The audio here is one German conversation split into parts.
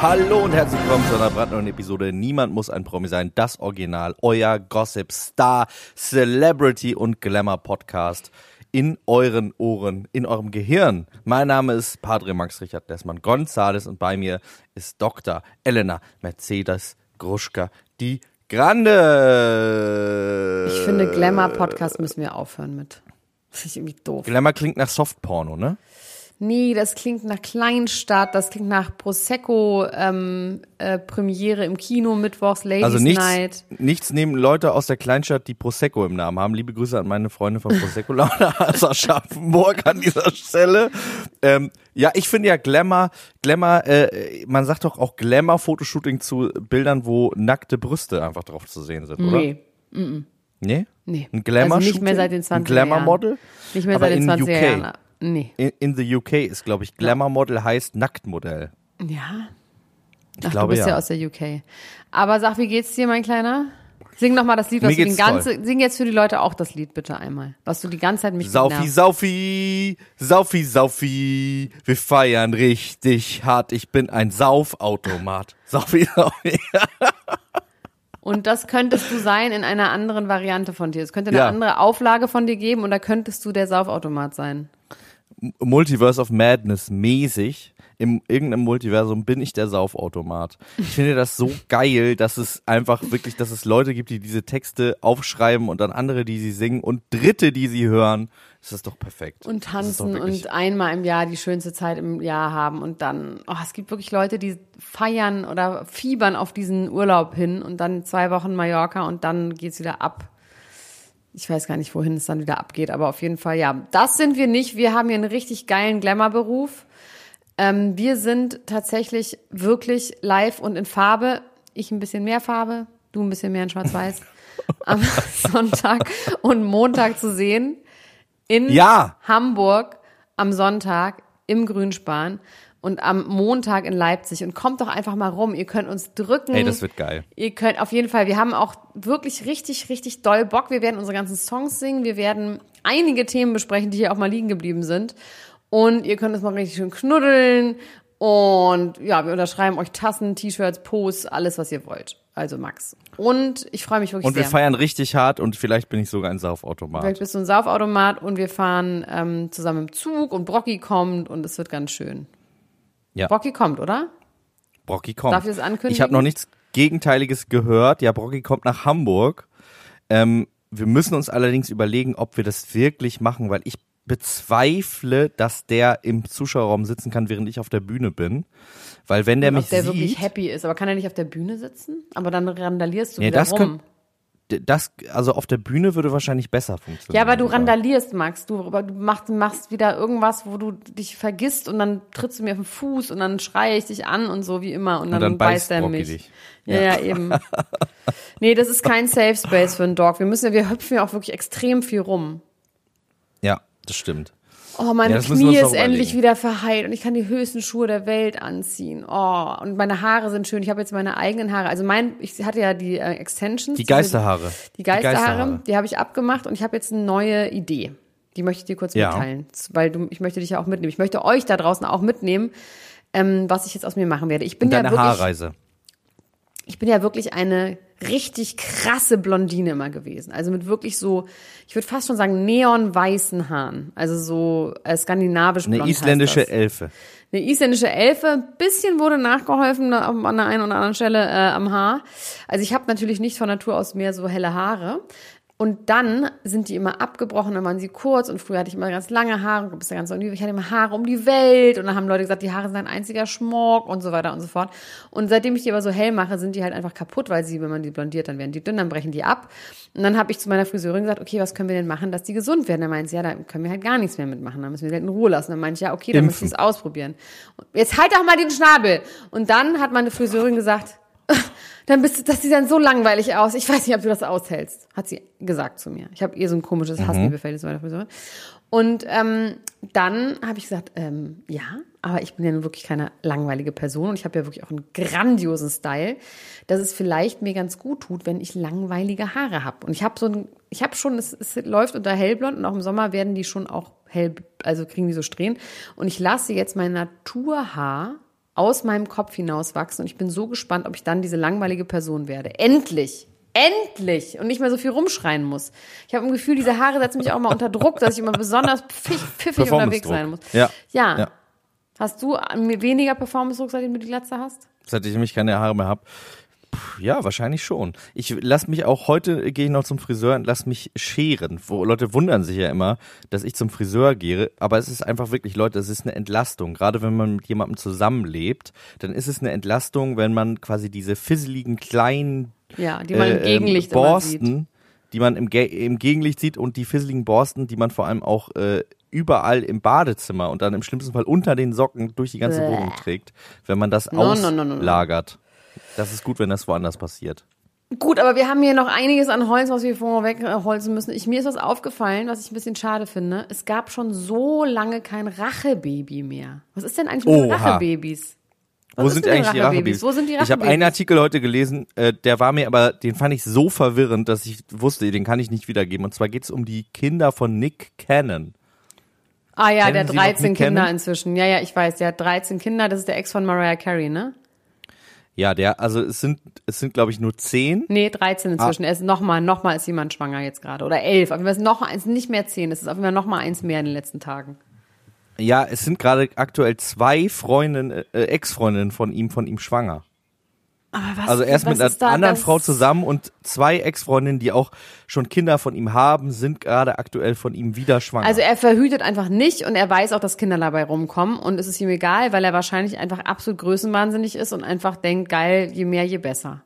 Hallo und herzlich willkommen zu einer brandneuen Episode Niemand muss ein Promi sein. Das Original, euer Gossip Star, Celebrity und Glamour Podcast in euren Ohren, in eurem Gehirn. Mein Name ist Padre Max Richard Dessmann Gonzales und bei mir ist Dr. Elena Mercedes Gruschka, die Grande. Ich finde, Glamour-Podcast müssen wir aufhören mit. Das ist irgendwie doof. Glamour klingt nach Softporno, ne? Nee, das klingt nach Kleinstadt, das klingt nach Prosecco ähm, äh, im Kino mittwochs Ladies also nichts, Night. nichts nehmen Leute aus der Kleinstadt, die Prosecco im Namen haben. Liebe Grüße an meine Freunde von Prosecco Laune aus Aschaffenburg an dieser Stelle. Ähm, ja, ich finde ja Glamour, Glamour, äh, man sagt doch auch Glamour-Fotoshooting zu Bildern, wo nackte Brüste einfach drauf zu sehen sind, oder? Nee. Mm -mm. Nee? Nee. Ein Glamour also nicht mehr seit den 20er Ein Glamour-Model? Nicht mehr seit den in 20er UK. Jahren. Nee. In, in the UK ist, glaube ich, Glamour-Model heißt Nacktmodell. Ja. Ich Ach, glaube, du bist ja. ja. aus der UK. Aber sag, wie geht's dir, mein Kleiner? Sing noch mal das Lied, was du den geht's ganze, sing jetzt für die Leute auch das Lied bitte einmal, was du die ganze Zeit mich Saufi, genervt. Saufi, Saufi, Saufi, wir feiern richtig hart. Ich bin ein Saufautomat. Saufi, Saufi. Und das könntest du sein in einer anderen Variante von dir. Es könnte eine Ja. andere Auflage von dir geben und da könntest du der Saufautomat sein. Multiverse of Madness mäßig. Im irgendeinem Multiversum bin ich der Saufautomat. Ich finde das so geil, dass es einfach wirklich, dass es Leute gibt, die diese Texte aufschreiben und dann andere, die sie singen und Dritte, die sie hören. Das ist doch perfekt. Und tanzen und einmal im Jahr die schönste Zeit im Jahr haben und dann, oh, es gibt wirklich Leute, die feiern oder fiebern auf diesen Urlaub hin und dann zwei Wochen Mallorca und dann geht's wieder ab. Ich weiß gar nicht, wohin es dann wieder abgeht, aber auf jeden Fall, ja. Das sind wir nicht. Wir haben hier einen richtig geilen Glamour-Beruf. Ähm, wir sind tatsächlich wirklich live und in Farbe. Ich ein bisschen mehr Farbe, du ein bisschen mehr in Schwarz-Weiß. am Sonntag und Montag zu sehen in Ja. Hamburg am Sonntag im Grünspan und am Montag in Leipzig. Und kommt doch einfach mal rum. Ihr könnt uns drücken. Ey, das wird geil. Ihr könnt auf jeden Fall, wir haben auch wirklich richtig, richtig doll Bock. Wir werden unsere ganzen Songs singen. Wir werden einige Themen besprechen, die hier auch mal liegen geblieben sind. Und ihr könnt uns mal richtig schön knuddeln. Und ja, wir unterschreiben euch Tassen, T-Shirts, Posts, alles, was ihr wollt. Also Max. Und ich freue mich wirklich Und wir sehr. feiern richtig hart und vielleicht bin ich sogar ein Saufautomat. Vielleicht bist du ein Saufautomat und wir fahren ähm, zusammen im Zug und Brocky kommt und es wird ganz schön. Ja. Brocky kommt, oder? Brocky kommt. Darf ich das ankündigen? Ich habe noch nichts Gegenteiliges gehört. Ja, Brocky kommt nach Hamburg. Ähm, wir müssen uns allerdings überlegen, ob wir das wirklich machen, weil ich bezweifle, dass der im Zuschauerraum sitzen kann, während ich auf der Bühne bin. Weil wenn der Ob mich der sieht, wirklich happy ist. Aber kann er nicht auf der Bühne sitzen? Aber dann randalierst du Nee, wieder das rum. könnt- das, also auf der Bühne würde wahrscheinlich besser funktionieren. Ja, aber du randalierst, Max. Du, du machst, machst wieder irgendwas, wo du dich vergisst und dann trittst du mir auf den Fuß und dann schreie ich dich an und so wie immer und dann, dann beißt er mich. dich. Ja, ja, eben. nee, das ist kein Safe Space für einen Dog. Wir müssen, ja- wir hüpfen ja auch wirklich extrem viel rum. Ja, das stimmt. Oh, meine Ja, Knie ist endlich wieder verheilt und ich kann die höchsten Schuhe der Welt anziehen. Oh, und meine Haare sind schön. Ich habe jetzt meine eigenen Haare. Also mein, ich hatte ja die äh, Extensions. Die diese- Geisterhaare. Die Geisterhaare, die habe ich abgemacht und ich habe jetzt eine neue Idee. Die möchte ich dir kurz Ja. mitteilen, weil du, ich möchte dich ja auch mitnehmen. Ich möchte euch da draußen auch mitnehmen, ähm, was ich jetzt aus mir machen werde. Ich bin Und deine ja wirklich, Haarreise. Ich bin ja wirklich eine richtig krasse Blondine immer gewesen. Also mit wirklich so, ich würde fast schon sagen neonweißen Haaren. Also so äh, skandinavisch Eine isländische. Elfe. Eine isländische Elfe, ein bisschen wurde nachgeholfen an der einen oder anderen Stelle äh, am Haar. Also ich habe natürlich nicht von Natur aus mehr so helle Haare. Und dann sind die immer abgebrochen, dann waren sie kurz und früher hatte ich immer ganz lange Haare, du bist ja ganz so, ich hatte immer Haare um die Welt und dann haben Leute gesagt, die Haare sind ein einziger Schmuck und so weiter und so fort. Und seitdem ich die aber so hell mache, sind die halt einfach kaputt, weil sie, wenn man die blondiert, dann werden die dünn, dann brechen die ab. Und dann habe ich zu meiner Friseurin gesagt, okay, was können wir denn machen, dass die gesund werden? Dann meint sie, ja, da können wir halt gar nichts mehr mitmachen, da müssen wir sie halt in Ruhe lassen. Dann meinte ich, ja, okay, dann müssen wir es ausprobieren. Und jetzt halt doch mal den Schnabel. Und dann hat meine Friseurin gesagt, dann bist du, das sieht dann so langweilig aus. Ich weiß nicht, ob du das aushältst, hat sie gesagt zu mir. Ich habe ihr so ein komisches mhm. Hassliebefeld meiner Friseurin. Und ähm, dann habe ich gesagt, ähm, ja, aber ich bin ja nun wirklich keine langweilige Person und ich habe ja wirklich auch einen grandiosen Style, dass es vielleicht mir ganz gut tut, wenn ich langweilige Haare habe. Und ich habe so ein, ich habe schon, es, es läuft unter hellblond und auch im Sommer werden die schon auch hell, also kriegen die so Strähnen. Und ich lasse jetzt mein Naturhaar aus meinem Kopf hinaus wachsen und ich bin so gespannt, ob ich dann diese langweilige Person werde. Endlich! Endlich! Und nicht mehr so viel rumschreien muss. Ich habe ein Gefühl, diese Haare setzen mich auch mal unter Druck, dass ich immer besonders pfiff, pfiffig unterwegs sein muss. Ja. ja. ja. Hast du weniger Performance-Druck, seitdem du die Glatze hast? Seit ich nämlich keine Haare mehr habe. Ja, wahrscheinlich schon. Ich lass mich auch heute gehe ich noch zum Friseur und lass mich scheren. Wo Leute wundern sich ja immer, dass ich zum Friseur gehe, aber es ist einfach wirklich, Leute, es ist eine Entlastung. Gerade wenn man mit jemandem zusammenlebt, dann ist es eine Entlastung, wenn man quasi diese fisseligen kleinen ja, die man im äh, Gegenlicht Borsten, die man im, Ge im Gegenlicht sieht und die fisseligen Borsten, die man vor allem auch äh, überall im Badezimmer und dann im schlimmsten Fall unter den Socken durch die ganze Bäh. Wohnung trägt, wenn man das no, auslagert. No, no, das ist gut, wenn das woanders passiert. Gut, aber wir haben hier noch einiges an Holz, was wir vorher wegholzen müssen. Ich, mir ist was aufgefallen, was ich ein bisschen schade finde. Es gab schon so lange kein Rachebaby mehr. Was ist denn eigentlich mit Oha. Rachebabys? Was Wo sind eigentlich die Rachebabys? Wo sind die Rachebabys? Ich habe einen Artikel heute gelesen, äh, der war mir aber, den fand ich so verwirrend, dass ich wusste, den kann ich nicht wiedergeben. Und zwar geht es um die Kinder von Nick Cannon. Ah ja, Kennen der hat 13 Kinder inzwischen. Ja, ja, ich weiß, der hat 13 Kinder. Das ist der Ex von Mariah Carey, ne? Ja, der, also es sind, es sind, glaube ich, nur zehn. Nee, 13 inzwischen. Ah. Er ist nochmal, nochmal ist jemand schwanger jetzt gerade. Oder elf. Auf jeden Fall ist noch eins, nicht mehr zehn. Es ist auf jeden Fall nochmal eins mehr in den letzten Tagen. Ja, es sind gerade aktuell zwei Freundinnen, äh, Ex-Freundinnen von ihm, von ihm schwanger. Was, also er ist mit einer anderen Frau zusammen und zwei Ex-Freundinnen, die auch schon Kinder von ihm haben, sind gerade aktuell von ihm wieder schwanger. Also er verhütet einfach nicht und er weiß auch, dass Kinder dabei rumkommen und es ist ihm egal, weil er wahrscheinlich einfach absolut größenwahnsinnig ist und einfach denkt, geil, je mehr, je besser.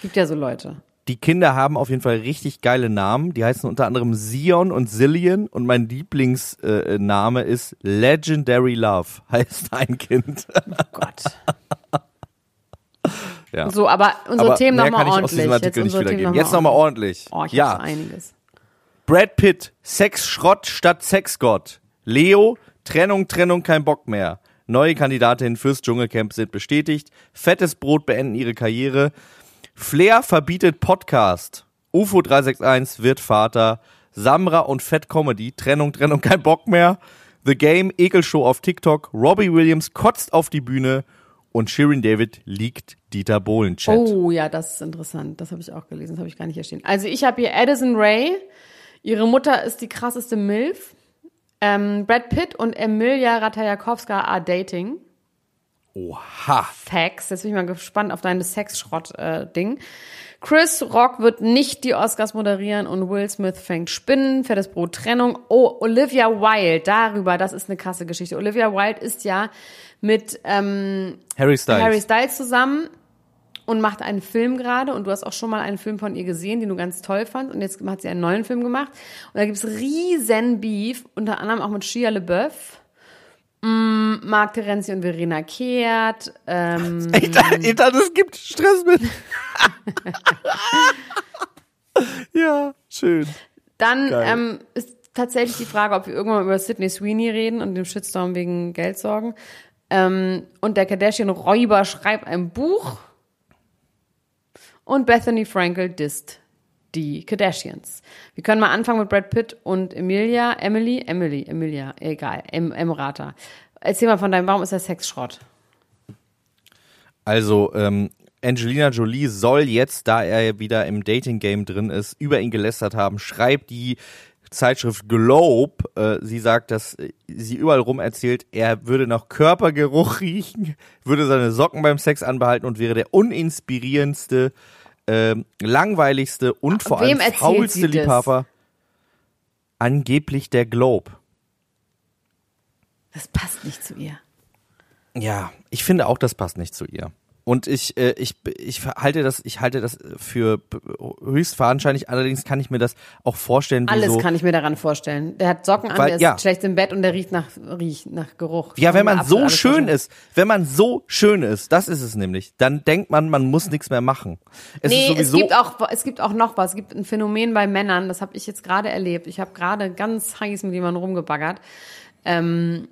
Gibt ja so Leute. Die Kinder haben auf jeden Fall richtig geile Namen. Die heißen unter anderem Sion und Zillion und mein Lieblingsname äh, ist Legendary Love, heißt ein Kind. Oh Gott. Ja. So, aber unsere aber Themen nochmal ordentlich. Jetzt, nicht wiedergeben. Jetzt nochmal ordentlich. Oh, ich ja. einiges. Brad Pitt, Sexschrott statt Sexgott. Leo, Trennung, Trennung, kein Bock mehr. Neue Kandidatinnen fürs Dschungelcamp sind bestätigt. Fettes Brot beenden ihre Karriere. Flair verbietet Podcast. UFO 361 wird Vater. Samra und Fett Comedy. Trennung, Trennung, kein Bock mehr. The Game, Ekelshow auf TikTok. Robbie Williams kotzt auf die Bühne und Shirin David liegt Dieter Bohlen Chat. Oh ja, das ist interessant. Das habe ich auch gelesen. Das habe ich gar nicht verstehen. Also ich habe hier Addison Ray. Ihre Mutter ist die krasseste Milf. Ähm, Brad Pitt und Emilia Ratajakowska are dating. Oha. Facts. Jetzt bin ich mal gespannt auf deine Sexschrott-Ding. Äh, Chris Rock wird nicht die Oscars moderieren und Will Smith fängt Spinnen, fettes Brot, Trennung. Oh, Olivia Wilde, darüber, das ist eine krasse Geschichte. Olivia Wilde ist ja mit ähm, Harry Styles. Harry Styles zusammen und macht einen Film gerade und du hast auch schon mal einen Film von ihr gesehen, den du ganz toll fandst und jetzt hat sie einen neuen Film gemacht und da gibt's riesen Beef, unter anderem auch mit Shia LeBeouf, mm, Marc Terenzi und Verena Kehrt. Ähm, ich, dachte, es gibt Stress mit. ja, schön. Dann ähm, ist tatsächlich die Frage, ob wir irgendwann über Sydney Sweeney reden und dem Shitstorm wegen Geldsorgen. Ähm, und der Kardashian-Räuber schreibt ein Buch. Und Bethany Frankel disst die Kardashians. Wir können mal anfangen mit Brad Pitt und Emilia. Emily? Emily, Emilia, egal. Em, Emrata. Erzähl mal von deinem, warum ist der Sex Schrott? Also, ähm, Angelina Jolie soll jetzt, da er wieder im Dating-Game drin ist, über ihn gelästert haben, schreibt die Zeitschrift Globe. Äh, sie sagt, dass sie überall rum erzählt, er würde nach Körpergeruch riechen, würde seine Socken beim Sex anbehalten und wäre der uninspirierendste, äh, langweiligste und vor Wem allem faulste? Liebhaber. Angeblich der Globe. Das passt nicht zu ihr. Ja, ich finde auch, das passt nicht zu ihr. Und ich, äh, ich, ich halte das, ich halte das für höchst wahrscheinlich. Allerdings kann ich mir das auch vorstellen, wie Alles so. kann ich mir daran vorstellen. Der hat Socken an, Weil- der ist ja. schlecht im Bett und der riecht nach, riecht nach Geruch. Ja, wenn man absolut so schön ist, wenn man so schön ist, das ist es nämlich, dann denkt man, man muss nichts mehr machen. Es nee, es gibt auch, es gibt auch noch was. Es gibt ein Phänomen bei Männern, das habe ich jetzt gerade erlebt. Ich habe gerade ganz heiß mit jemandem rumgebaggert. Ähm,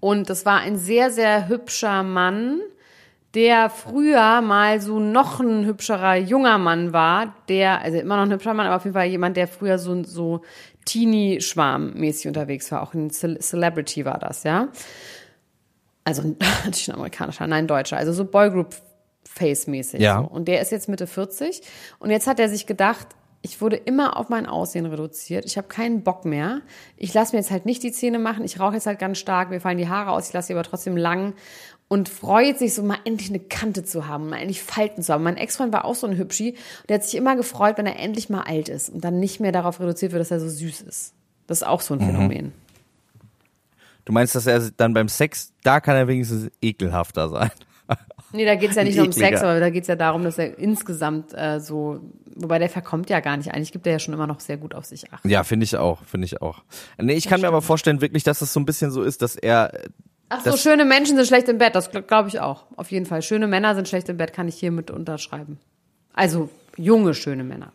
und das war ein sehr, sehr hübscher Mann, der früher mal so noch ein hübscherer junger Mann war, der, also immer noch ein hübscher Mann, aber auf jeden Fall jemand, der früher so, so Teenie-Schwarm-mäßig unterwegs war. Auch ein Ce Celebrity war das, ja. Also natürlich ein amerikanischer, nein, ein deutscher. Also so Boygroup-Face-mäßig. Ja. So. Und der ist jetzt Mitte 40. Und jetzt hat er sich gedacht, ich wurde immer auf mein Aussehen reduziert. Ich habe keinen Bock mehr. Ich lasse mir jetzt halt nicht die Zähne machen. Ich rauche jetzt halt ganz stark. Mir fallen die Haare aus. Ich lasse sie aber trotzdem lang. Und freut sich so mal endlich eine Kante zu haben, mal endlich Falten zu haben. Mein Ex-Freund war auch so ein Hübschi. Und der hat sich immer gefreut, wenn er endlich mal alt ist und dann nicht mehr darauf reduziert wird, dass er so süß ist. Das ist auch so ein Phänomen. du meinst, dass er dann beim Sex, da kann er wenigstens ekelhafter sein. Nee, da geht's ja nicht nur um. Sex, aber da geht's ja darum, dass er insgesamt äh, so, wobei der verkommt ja gar nicht. Eigentlich gibt er ja schon immer noch sehr gut auf sich acht. Ja, finde ich auch, finde ich auch. Nee, ich kann mir aber vorstellen wirklich, dass es so ein bisschen so ist, dass er, Ach so, Das- schöne Menschen sind schlecht im Bett, das glaube ich auch. Auf jeden Fall. Schöne Männer sind schlecht im Bett, kann ich hiermit unterschreiben. Also junge, schöne Männer.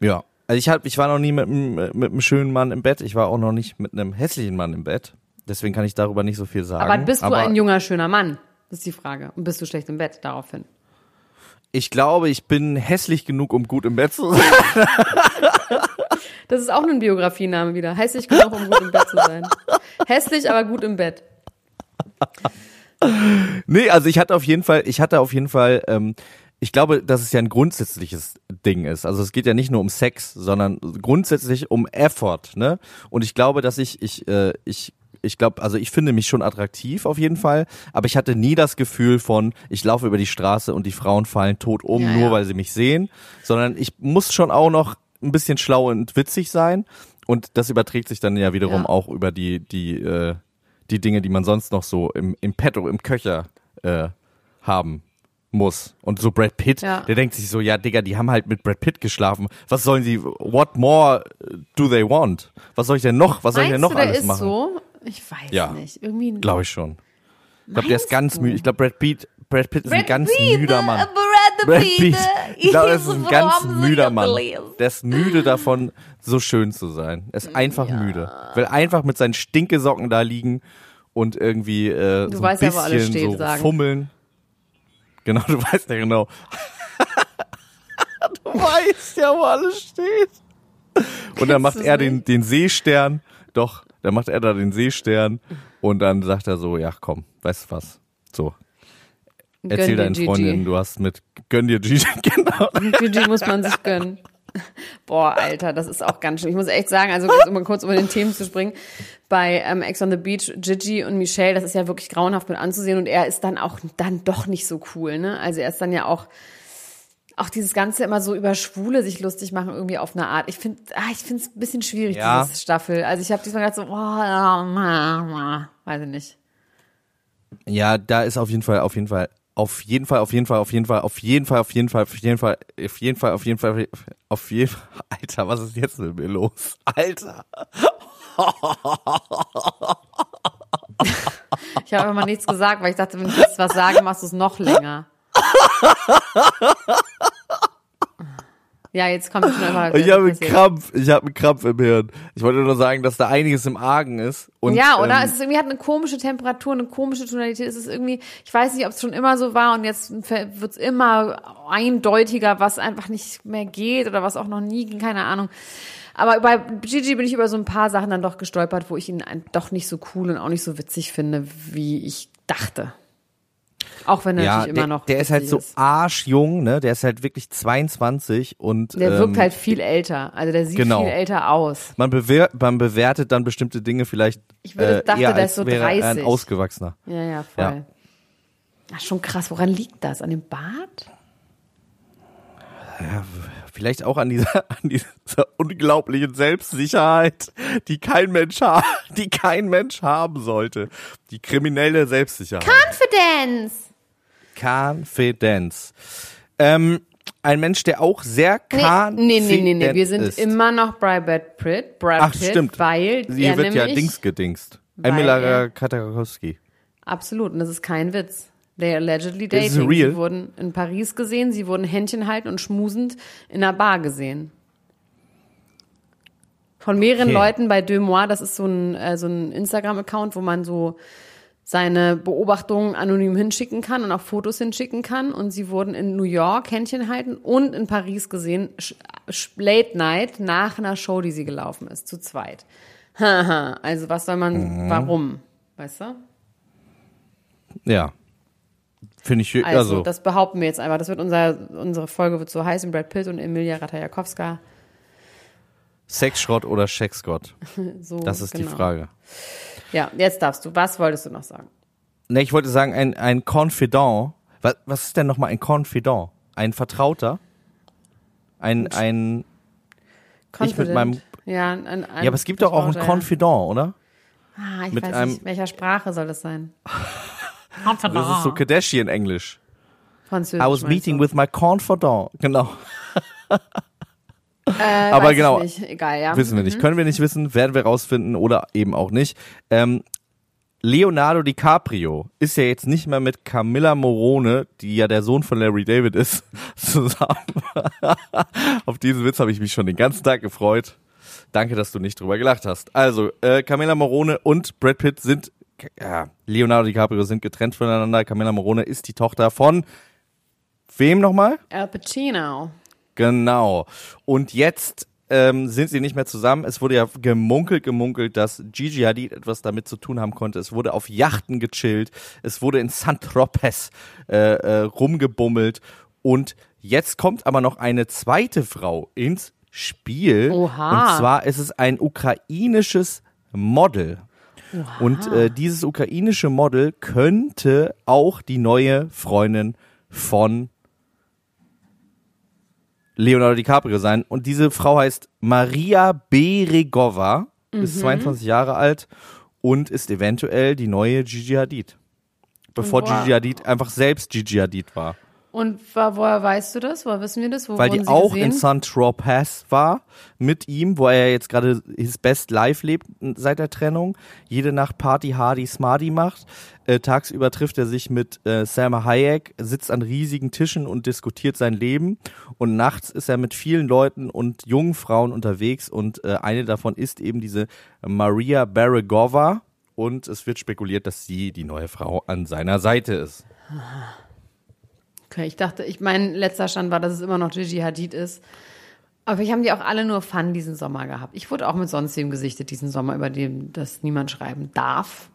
ja. Also ich hab, ich war noch nie mit, einem- mit einem schönen Mann im Bett, ich war auch noch nicht mit einem hässlichen Mann im Bett. Deswegen kann ich darüber nicht so viel sagen. Aber bist du Aber ein junger, schöner Mann? Das ist die Frage. Und bist du schlecht im Bett daraufhin? Ich glaube, ich bin hässlich genug, um gut im Bett zu sein. Das ist auch ein Biografiename wieder. Hässlich genug, um gut im Bett zu sein. Hässlich, aber gut im Bett. Nee, also ich hatte auf jeden Fall, ich hatte auf jeden Fall, ähm, ich glaube, dass es ja ein grundsätzliches Ding ist. Also es geht ja nicht nur um Sex, sondern grundsätzlich um Effort, ne? Und ich glaube, dass ich, ich, äh, ich, ich glaube, also ich finde mich schon attraktiv auf jeden Fall, aber ich hatte nie das Gefühl von, ich laufe über die Straße und die Frauen fallen tot um, Ja, nur ja. weil sie mich sehen, sondern ich muss schon auch noch ein bisschen schlau und witzig sein. Und das überträgt sich dann ja wiederum Ja. auch über die, die, äh, die Dinge, die man sonst noch so im, im Petto, im Köcher äh, haben muss. Und so Brad Pitt, Ja. der denkt sich so, ja, Digga, die haben halt mit Brad Pitt geschlafen. Was sollen sie, what more do they want? Was soll ich denn noch, was soll ich denn Meinst noch du, der alles ist machen? so? Ich weiß Ja. nicht. Irgendwie Glaube ich schon. Ich glaube, der ist Meinst ganz müde. Ich glaube, Brad Pitt, Brad Pitt ist ein Brad ganz Pitt, müder Mann. äh, Brad Brad Pitt, Pitt. äh, Ich glaube, er ist ein ganz müder Mann. Der ist müde davon, so schön zu sein. Er ist einfach müde. Will einfach mit seinen Stinkesocken da liegen und irgendwie äh, so ein weißt ja, bisschen wo alles steht, so sagen. fummeln. Genau, du weißt ja genau. du weißt ja, wo alles steht. Und dann macht er den, den Seestern. Doch, dann macht er da den Seestern. Und dann sagt er so, ja komm, weißt du was? So, erzähl deinen Gigi. Freundinnen, du hast mit, gönn dir Gigi, genau. Gigi muss man sich gönnen. Boah, Alter, das ist auch ganz schön. Ich muss echt sagen, also um mal kurz über den Themen zu springen, bei ähm, Ex on the Beach, Gigi und Michelle, das ist ja wirklich grauenhaft mit anzusehen und er ist dann auch dann doch nicht so cool, ne? Also er ist dann ja auch auch dieses ganze immer so über Schwule sich lustig machen irgendwie auf eine Art. Ich finde, ah, ich finde es ein bisschen schwierig Ja. diese Staffel. Also ich habe diesmal gedacht so, oh, ja, weiß ich nicht. Ja, da ist auf jeden Fall, auf jeden Fall, auf jeden Fall, auf jeden Fall, auf jeden Fall, auf jeden Fall, auf jeden Fall, auf jeden Fall, auf jeden Fall, auf jeden Fall, auf jeden Fall. Alter, was ist jetzt mit mir los? Alter. Ich habe immer nichts gesagt, weil ich dachte, wenn ich jetzt was sage, machst du es noch länger. Ja, jetzt kommt schon einfach. Ich habe einen Krampf, ich habe einen Krampf im Hirn. Ich wollte nur sagen, dass da einiges im Argen ist. Und, ja, oder? Ähm, es ist irgendwie hat eine komische Temperatur, eine komische Tonalität. Es ist irgendwie, ich weiß nicht, ob es schon immer so war und jetzt wird es immer eindeutiger, was einfach nicht mehr geht oder was auch noch nie ging, keine Ahnung. Aber bei Gigi bin ich über so ein paar Sachen dann doch gestolpert, wo ich ihn doch nicht so cool und auch nicht so witzig finde, wie ich dachte. Auch wenn er Ja, natürlich der, immer noch. der ist halt so arschjung, ne? Der ist halt wirklich 22 und Der wirkt ähm, halt viel älter. Also der sieht genau. viel älter aus. man, bewer man bewertet dann bestimmte Dinge vielleicht Ich würde- äh, dachte, eher der ist so wäre er ein 30. ausgewachsener. Ja, ja, voll. Ja. Ach, schon krass. Woran liegt das? An dem Bart? Vielleicht auch an dieser, an dieser unglaublichen Selbstsicherheit, die kein Mensch ha die kein Mensch haben sollte. Die kriminelle Selbstsicherheit. Confidence! Confidence. Ähm, ein Mensch, der auch sehr Nee, confident nee, nee, nee, nee. Wir sind ist. immer noch bei Brad Pitt. Brad Ach, Pitt, stimmt. Weil Sie er wird ja Dings gedingst. Emila Katakowski. Absolut. Und das ist kein Witz. They allegedly dating. real. Sie wurden in Paris gesehen, sie wurden Händchen halten und schmusend in einer Bar gesehen. Von mehreren Okay. Leuten bei Deux Mois, das ist so ein, äh, so ein Instagram-Account, wo man so seine Beobachtungen anonym hinschicken kann und auch Fotos hinschicken kann. Und sie wurden in New York Händchen halten und in Paris gesehen, Late Night, nach einer Show, die sie gelaufen ist, zu zweit. Haha, also was soll man, Mhm. warum? Weißt du? Ja. Finde ich, Also, also, das behaupten wir jetzt einfach. Das wird unser, unsere Folge wird so heißen, Brad Pitt und Emilia Ratajakowska. Sexschrott oder Schecksgott? So, Das ist die genau. Frage. Ja, jetzt darfst du. Was wolltest du noch sagen? Ne, ich wollte sagen, ein, ein Confidant. Was, was ist denn nochmal ein Confidant? Ein Vertrauter? Ein, ein, Ich mit meinem- ja, ein, ein ja, aber es gibt doch auch ein Confidant, oder? Ah, ich mit weiß nicht, welcher Sprache soll das sein? Das ist so Kardashian-Englisch. Französisch. I was meeting du? with my confidant. Genau. Äh, aber genau. Egal, ja. Wissen wir nicht. Können wir nicht wissen, werden wir rausfinden oder eben auch nicht. Ähm, Leonardo DiCaprio ist ja jetzt nicht mehr mit Camilla Morone, die ja der Sohn von Larry David ist, zusammen. Auf diesen Witz habe ich mich schon den ganzen Tag gefreut. Danke, dass du nicht drüber gelacht hast. Also, äh, Camilla Morone und Brad Pitt sind, ja, Leonardo DiCaprio sind getrennt voneinander. Camilla Morone ist die Tochter von wem nochmal? Al Pacino. Genau. Und jetzt ähm, sind sie nicht mehr zusammen. Es wurde ja gemunkelt, gemunkelt, dass Gigi Hadid etwas damit zu tun haben konnte. Es wurde auf Yachten gechillt. Es wurde in Saint-Tropez äh, äh, rumgebummelt. Und jetzt kommt aber noch eine zweite Frau ins Spiel. Oha. Und zwar ist es ein ukrainisches Model. Und äh, dieses ukrainische Model könnte auch die neue Freundin von Leonardo DiCaprio sein. Und diese Frau heißt Maria Beregova, ist 22 Jahre alt und ist eventuell die neue Gigi Hadid. Bevor Wow. Gigi Hadid einfach selbst Gigi Hadid war. Und wa- woher weißt du das? Woher wissen wir das? Wo Weil die sie auch gesehen? in Saint-Tropez war mit ihm, wo er jetzt gerade his best life lebt seit der Trennung. Jede Nacht Party, Hardy, Smarty macht. Äh, tagsüber trifft er sich mit äh, Salma Hayek, sitzt an riesigen Tischen und diskutiert sein Leben. Und nachts ist er mit vielen Leuten und jungen Frauen unterwegs. Und äh, eine davon ist eben diese Maria Beregova. Und es wird spekuliert, dass sie die neue Frau an seiner Seite ist. Okay, ich dachte, ich mein letzter Stand war, dass es immer noch Gigi Hadid ist. Aber ich haben die auch alle nur Fun diesen Sommer gehabt. Ich wurde auch mit sonstigem gesichtet diesen Sommer, über den das niemand schreiben darf,